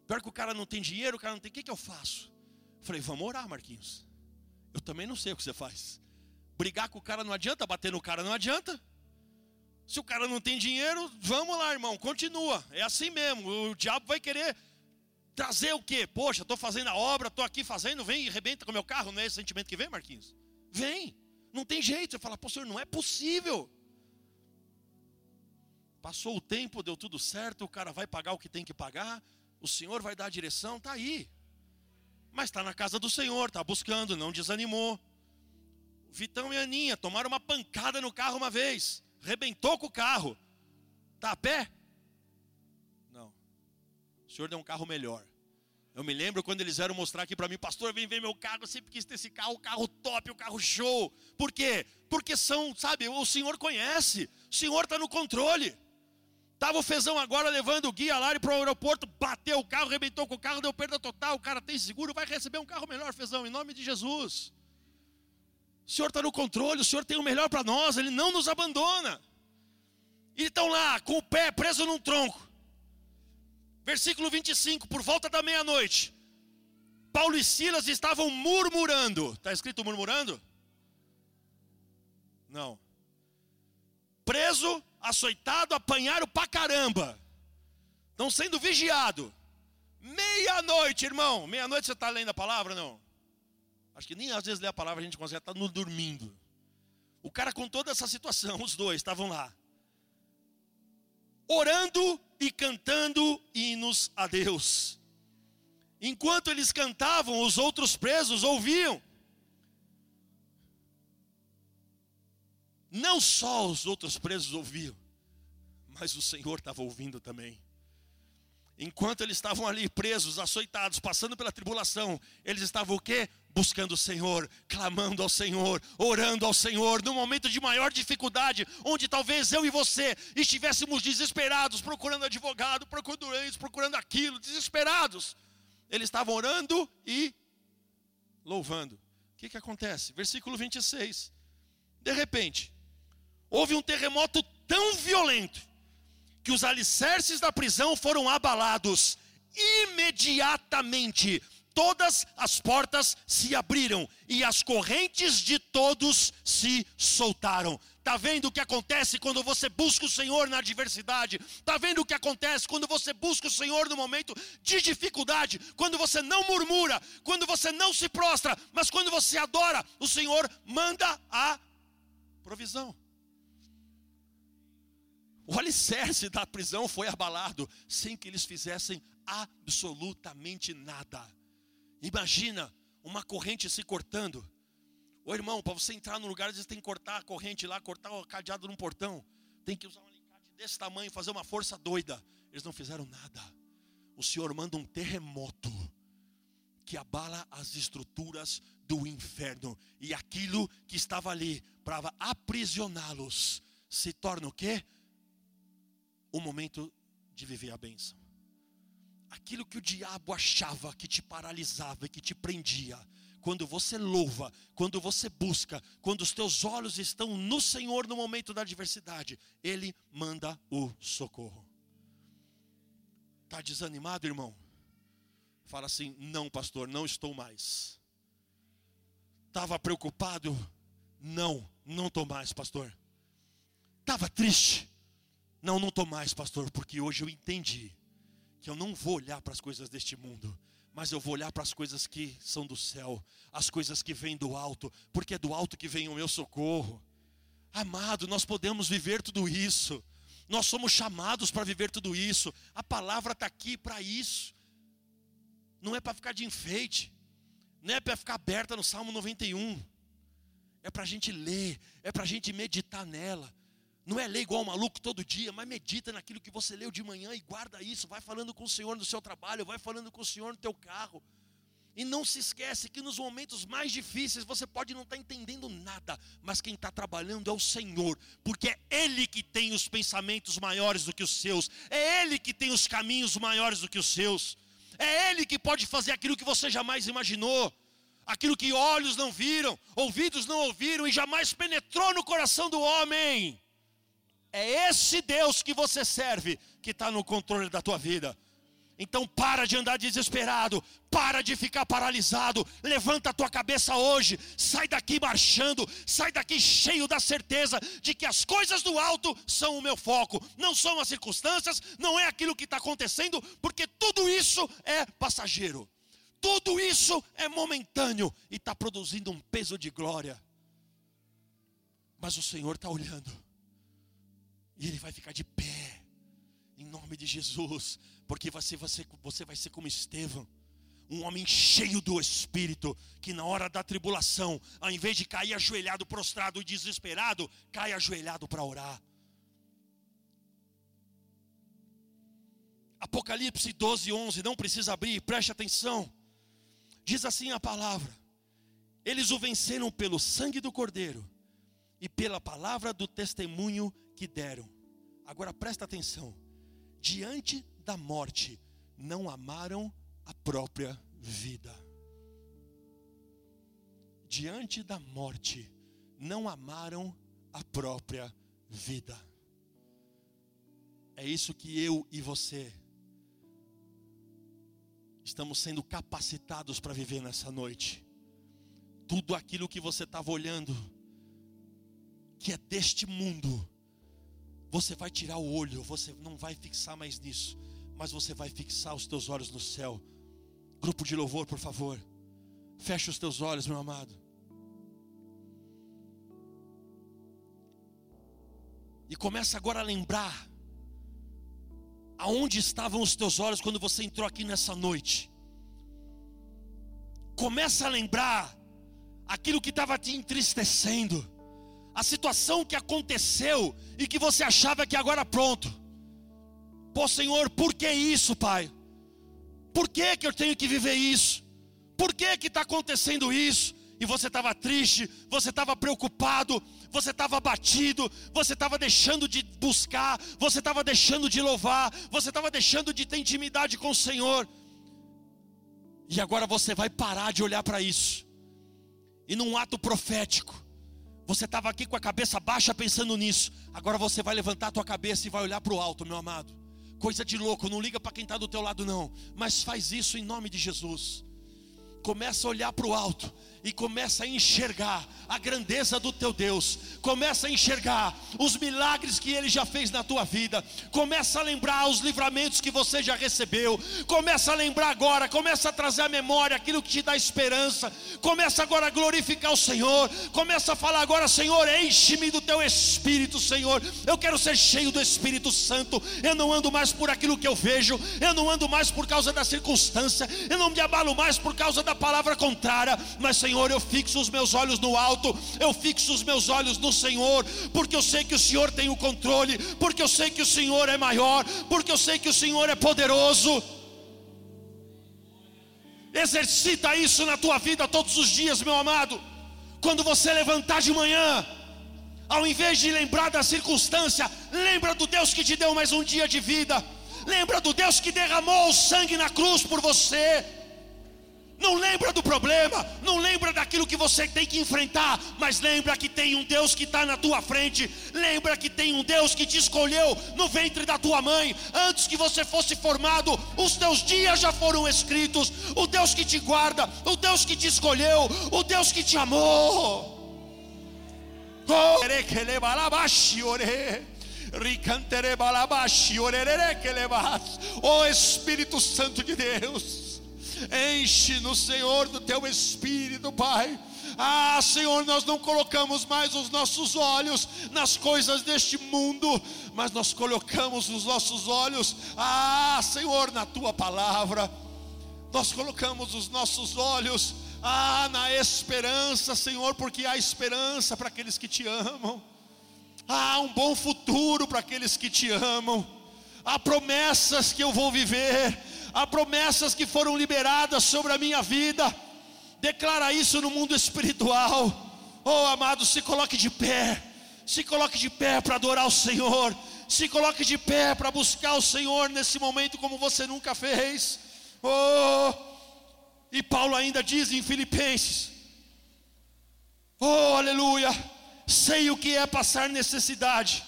Pior que o cara não tem dinheiro, o cara não tem. O que, que eu faço? Falei: Vamos orar, Marquinhos. Eu também não sei o que você faz. Brigar com o cara não adianta, bater no cara não adianta. Se o cara não tem dinheiro, vamos lá, irmão, continua. É assim mesmo. O diabo vai querer Trazer o quê? Poxa, estou fazendo a obra, estou aqui fazendo, vem e rebenta com o meu carro. Não é esse sentimento que vem, Marquinhos? Vem. Não tem jeito. Você fala, pastor, não é possível. Passou o tempo, deu tudo certo, o cara vai pagar o que tem que pagar, o Senhor vai dar a direção, está aí. Mas está na casa do Senhor, está buscando, não desanimou. Vitão e Aninha tomaram uma pancada no carro uma vez, rebentou com o carro. Está a pé? Senhor deu um carro melhor. Eu me lembro quando eles vieram mostrar aqui para mim, pastor, vem ver meu carro, eu sempre quis ter esse carro, o carro top, o carro show. Por quê? porque são, sabe, o Senhor conhece, o Senhor está no controle. Estava o Fezão agora levando o guia lá para o aeroporto, bateu o carro, arrebentou com o carro, deu perda total. O cara tem seguro, vai receber um carro melhor, Fezão, em nome de Jesus. O Senhor está no controle, o Senhor tem o melhor para nós, Ele não nos abandona. E estão lá, com o pé preso num tronco. Versículo 25, por volta da meia-noite. Paulo e Silas estavam murmurando. Está escrito murmurando? Não. Preso, açoitado, apanharam pra caramba. Estão sendo vigiados. Meia-noite, irmão. Meia-noite você está lendo a palavra não? Acho que nem às vezes ler a palavra a gente consegue estar tá dormindo. O cara com toda essa situação, os dois estavam lá. Orando e cantando hinos a Deus. Enquanto eles cantavam, os outros presos ouviam. Não só os outros presos ouviam, mas o Senhor estava ouvindo também. Enquanto eles estavam ali presos, açoitados, passando pela tribulação, eles estavam o quê? Buscando o Senhor, clamando ao Senhor, orando ao Senhor, no momento de maior dificuldade, onde talvez eu e você estivéssemos desesperados, procurando advogado, procurando isso, procurando aquilo, desesperados. Eles estavam orando e louvando. O que, que acontece? Versículo 26. De repente, houve um terremoto tão violento que os alicerces da prisão foram abalados. Imediatamente, todas as portas se abriram e as correntes de todos se soltaram. Está vendo o que acontece quando você busca o Senhor na adversidade? Está vendo o que acontece quando você busca o Senhor no momento de dificuldade? Quando você não murmura, quando você não se prostra, mas quando você adora, o Senhor manda a provisão. O alicerce da prisão foi abalado sem que eles fizessem absolutamente nada. Imagina uma corrente se cortando. Ô irmão, para você entrar no lugar, às vezes tem que cortar a corrente lá, cortar o cadeado num portão. Tem que usar um alicate desse tamanho, fazer uma força doida. Eles não fizeram nada. O Senhor manda um terremoto que abala as estruturas do inferno. E aquilo que estava ali para aprisioná-los se torna o quê? o momento de viver a bênção. Aquilo que o diabo achava que te paralisava e que te prendia, quando você louva, quando você busca, quando os teus olhos estão no Senhor no momento da adversidade, Ele manda o socorro. Está desanimado, irmão? Fala assim: não, pastor, não estou mais. Estava preocupado? Não, não estou mais, pastor. Estava triste? Não, não estou mais, pastor, porque hoje eu entendi que eu não vou olhar para as coisas deste mundo, mas eu vou olhar para as coisas que são do céu, as coisas que vêm do alto, porque é do alto que vem o meu socorro. Amado, nós podemos viver tudo isso, nós somos chamados para viver tudo isso, a palavra está aqui para isso, não é para ficar de enfeite, não é para ficar aberta no Salmo 91, é para a gente ler, é para a gente meditar nela. Não é ler igual um maluco todo dia, mas medita naquilo que você leu de manhã e guarda isso. Vai falando com o Senhor no seu trabalho, vai falando com o Senhor no teu carro. E não se esquece que nos momentos mais difíceis você pode não estar entendendo nada, mas quem está trabalhando é o Senhor, porque é Ele que tem os pensamentos maiores do que os seus, é Ele que tem os caminhos maiores do que os seus, é Ele que pode fazer aquilo que você jamais imaginou, aquilo que olhos não viram, ouvidos não ouviram e jamais penetrou no coração do homem. É esse Deus que você serve que está no controle da tua vida. Então para de andar desesperado, para de ficar paralisado, levanta a tua cabeça hoje, sai daqui marchando, sai daqui cheio da certeza de que as coisas do alto são o meu foco, não são as circunstâncias, não é aquilo que está acontecendo, porque tudo isso é passageiro, tudo isso é momentâneo e está produzindo um peso de glória. Mas o Senhor está olhando e ele vai ficar de pé, em nome de Jesus, porque você, você, você vai ser como Estevão, um homem cheio do Espírito, que na hora da tribulação, ao invés de cair ajoelhado, prostrado e desesperado, cai ajoelhado para orar. Apocalipse 12, 11, não precisa abrir, preste atenção. Diz assim a palavra: Eles o venceram pelo sangue do Cordeiro e pela palavra do testemunho que deram. Agora presta atenção. Diante da morte, não amaram a própria vida. Diante da morte, não amaram a própria vida. É isso que eu e você estamos sendo capacitados para viver nessa noite. Tudo aquilo que você estava olhando, que é deste mundo, você vai tirar o olho, você não vai fixar mais nisso, mas você vai fixar os teus olhos no céu. Grupo de louvor, por favor, feche os teus olhos, meu amado. E começa agora a lembrar aonde estavam os teus olhos quando você entrou aqui nessa noite. Começa a lembrar aquilo que estava te entristecendo, a situação que aconteceu e que você achava que agora pronto. Pô, Senhor, por que isso, Pai? Por que, que eu tenho que viver isso? Por que que está acontecendo isso? E você estava triste, você estava preocupado, você estava abatido, você estava deixando de buscar, você estava deixando de louvar, você estava deixando de ter intimidade com o Senhor. E agora você vai parar de olhar para isso. E num ato profético, você estava aqui com a cabeça baixa pensando nisso. Agora você vai levantar a tua cabeça e vai olhar para o alto, meu amado. Coisa de louco, não liga para quem está do teu lado não, mas faz isso em nome de Jesus. Começa a olhar para o alto e começa a enxergar a grandeza do teu Deus, começa a enxergar os milagres que ele já fez na tua vida, começa a lembrar os livramentos que você já recebeu, começa a lembrar agora, começa a trazer à memória aquilo que te dá esperança, começa agora a glorificar o Senhor, começa a falar agora, Senhor, enche-me do teu espírito, Senhor. Eu quero ser cheio do Espírito Santo. Eu não ando mais por aquilo que eu vejo, eu não ando mais por causa da circunstância, eu não me abalo mais por causa da palavra contrária, mas Senhor Senhor, eu fixo os meus olhos no alto, eu fixo os meus olhos no Senhor, porque eu sei que o Senhor tem o controle, porque eu sei que o Senhor é maior, porque eu sei que o Senhor é poderoso. Exercita isso na tua vida todos os dias, meu amado. Quando você levantar de manhã, ao invés de lembrar da circunstância, lembra do Deus que te deu mais um dia de vida. Lembra do Deus que derramou o sangue na cruz por você. Não lembra do problema, não lembra daquilo que você tem que enfrentar, mas lembra que tem um Deus que está na tua frente, lembra que tem um Deus que te escolheu no ventre da tua mãe, antes que você fosse formado, os teus dias já foram escritos, o Deus que te guarda, o Deus que te escolheu, o Deus que te amou. Oh Espírito Santo de Deus. Enche-nos, Senhor, do teu espírito, Pai. Ah, Senhor, nós não colocamos mais os nossos olhos nas coisas deste mundo, mas nós colocamos os nossos olhos, ah, Senhor, na tua palavra. Nós colocamos os nossos olhos, ah, na esperança, Senhor, porque há esperança para aqueles que te amam. Há um bom futuro para aqueles que te amam. Há promessas que eu vou viver há promessas que foram liberadas sobre a minha vida. Declara isso no mundo espiritual. Oh, amado, se coloque de pé. Se coloque de pé para adorar o Senhor. Se coloque de pé para buscar o Senhor nesse momento como você nunca fez. Oh, e Paulo ainda diz em Filipenses: Oh, aleluia! Sei o que é passar necessidade,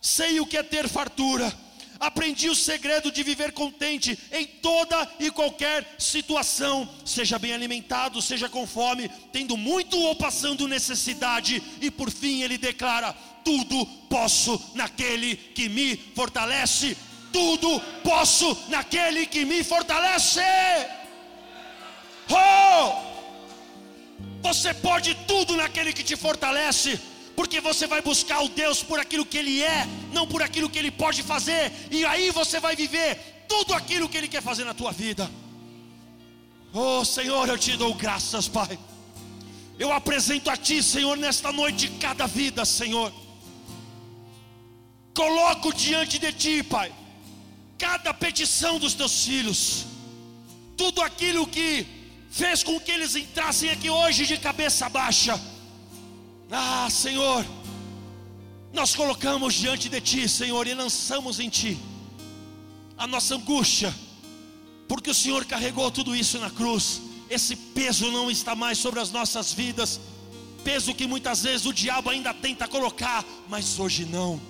sei o que é ter fartura Aprendi o segredo de viver contente em toda e qualquer situação, seja bem alimentado, seja com fome, tendo muito ou passando necessidade. E por fim ele declara: tudo posso naquele que me fortalece. Tudo posso naquele que me fortalece. Oh! Você pode tudo naquele que te fortalece porque você vai buscar o Deus por aquilo que Ele é, não por aquilo que Ele pode fazer, e aí você vai viver tudo aquilo que Ele quer fazer na tua vida. Oh Senhor, eu te dou graças, Pai. Eu apresento a Ti, Senhor, nesta noite cada vida, Senhor. Coloco diante de Ti, Pai, cada petição dos Teus filhos, tudo aquilo que fez com que eles entrassem aqui hoje de cabeça baixa ah, Senhor, Nós colocamos diante de Ti, Senhor, e lançamos em Ti a nossa angústia, porque o Senhor carregou tudo isso na cruz. Esse peso não está mais sobre as nossas vidas, peso que muitas vezes o diabo ainda tenta colocar, mas hoje não,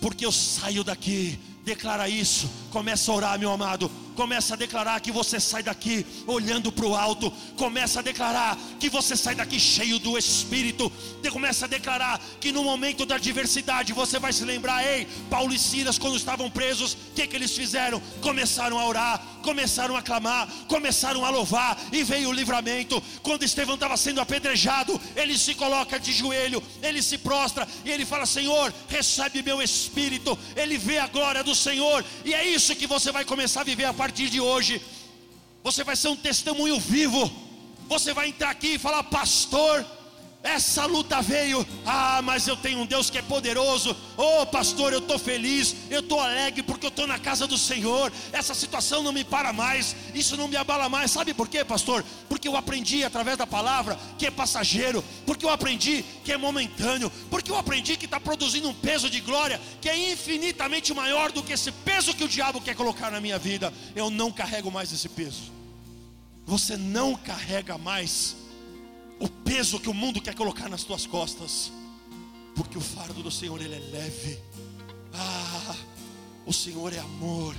porque eu saio daqui. Declara isso, começa a orar, meu amado. Começa a declarar que você sai daqui olhando para o alto. Começa a declarar que você sai daqui cheio do Espírito. Começa a declarar que no momento da adversidade você vai se lembrar: ei, Paulo e Silas, quando estavam presos, o que, que eles fizeram? Começaram a orar, começaram a clamar, começaram a louvar e veio o livramento. Quando Estevão estava sendo apedrejado, ele se coloca de joelho, ele se prostra e ele fala: Senhor, recebe meu espírito. Ele vê a glória do Senhor e é isso que você vai começar a viver a partir de hoje. Você vai ser um testemunho vivo. Você vai entrar aqui e falar, pastor, essa luta veio, ah, mas eu tenho um Deus que é poderoso. Oh, pastor, eu estou feliz, eu estou alegre porque eu estou na casa do Senhor. Essa situação não me para mais, isso não me abala mais. Sabe por quê, pastor? Porque eu aprendi através da palavra que é passageiro, porque eu aprendi que é momentâneo, porque eu aprendi que está produzindo um peso de glória que é infinitamente maior do que esse peso que o diabo quer colocar na minha vida. Eu não carrego mais esse peso. Você não carrega mais o peso que o mundo quer colocar nas tuas costas, porque o fardo do Senhor ele é leve. Ah, o Senhor é amor,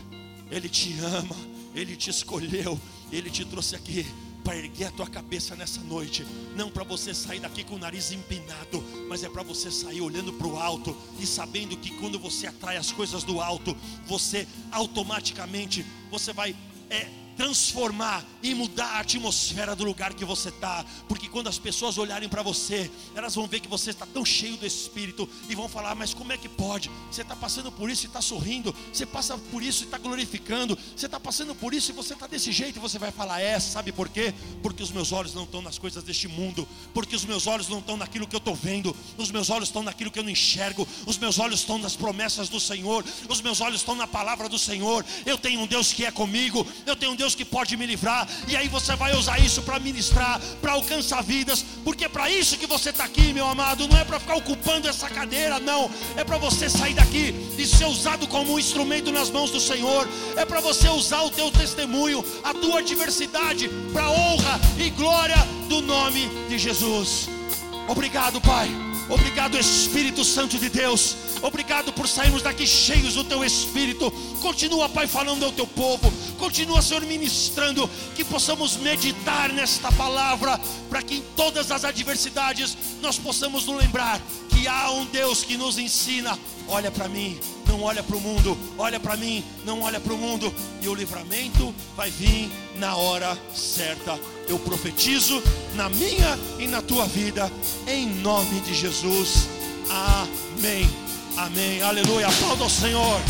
Ele te ama, Ele te escolheu, Ele te trouxe aqui para erguer a tua cabeça nessa noite, não para você sair daqui com o nariz empinado, mas é para você sair olhando para o alto e sabendo que quando você atrai as coisas do alto, você automaticamente você vai é, transformar e mudar a atmosfera do lugar que você está, porque quando as pessoas olharem para você, elas vão ver que você está tão cheio do Espírito e vão falar: Mas como é que pode? Você está passando por isso e está sorrindo, você passa por isso e está glorificando, você está passando por isso e você está desse jeito, e você vai falar: É, sabe por quê? Porque os meus olhos não estão nas coisas deste mundo, porque os meus olhos não estão naquilo que eu estou vendo, os meus olhos estão naquilo que eu não enxergo, os meus olhos estão nas promessas do Senhor, os meus olhos estão na palavra do Senhor. Eu tenho um Deus que é comigo, eu tenho um Deus Deus que pode me livrar, e aí você vai usar isso para ministrar, para alcançar vidas, porque é para isso que você está aqui, meu amado, não é para ficar ocupando essa cadeira, não, é para você sair daqui e ser usado como um instrumento nas mãos do Senhor, é para você usar o teu testemunho, a tua diversidade, para honra e glória do nome de Jesus. Obrigado, Pai. Obrigado, Espírito Santo de Deus. Obrigado por sairmos daqui cheios do teu Espírito. Continua, Pai, falando ao teu povo. Continua, Senhor, ministrando. Que possamos meditar nesta palavra. Para que em todas as adversidades nós possamos nos lembrar que há um Deus que nos ensina. Olha para mim, não olha para o mundo. Olha para mim, não olha para o mundo. E o livramento vai vir na hora certa. Eu profetizo na minha e na tua vida. Em nome de Jesus. Amém. Amém. Aleluia. Aplauda ao Senhor.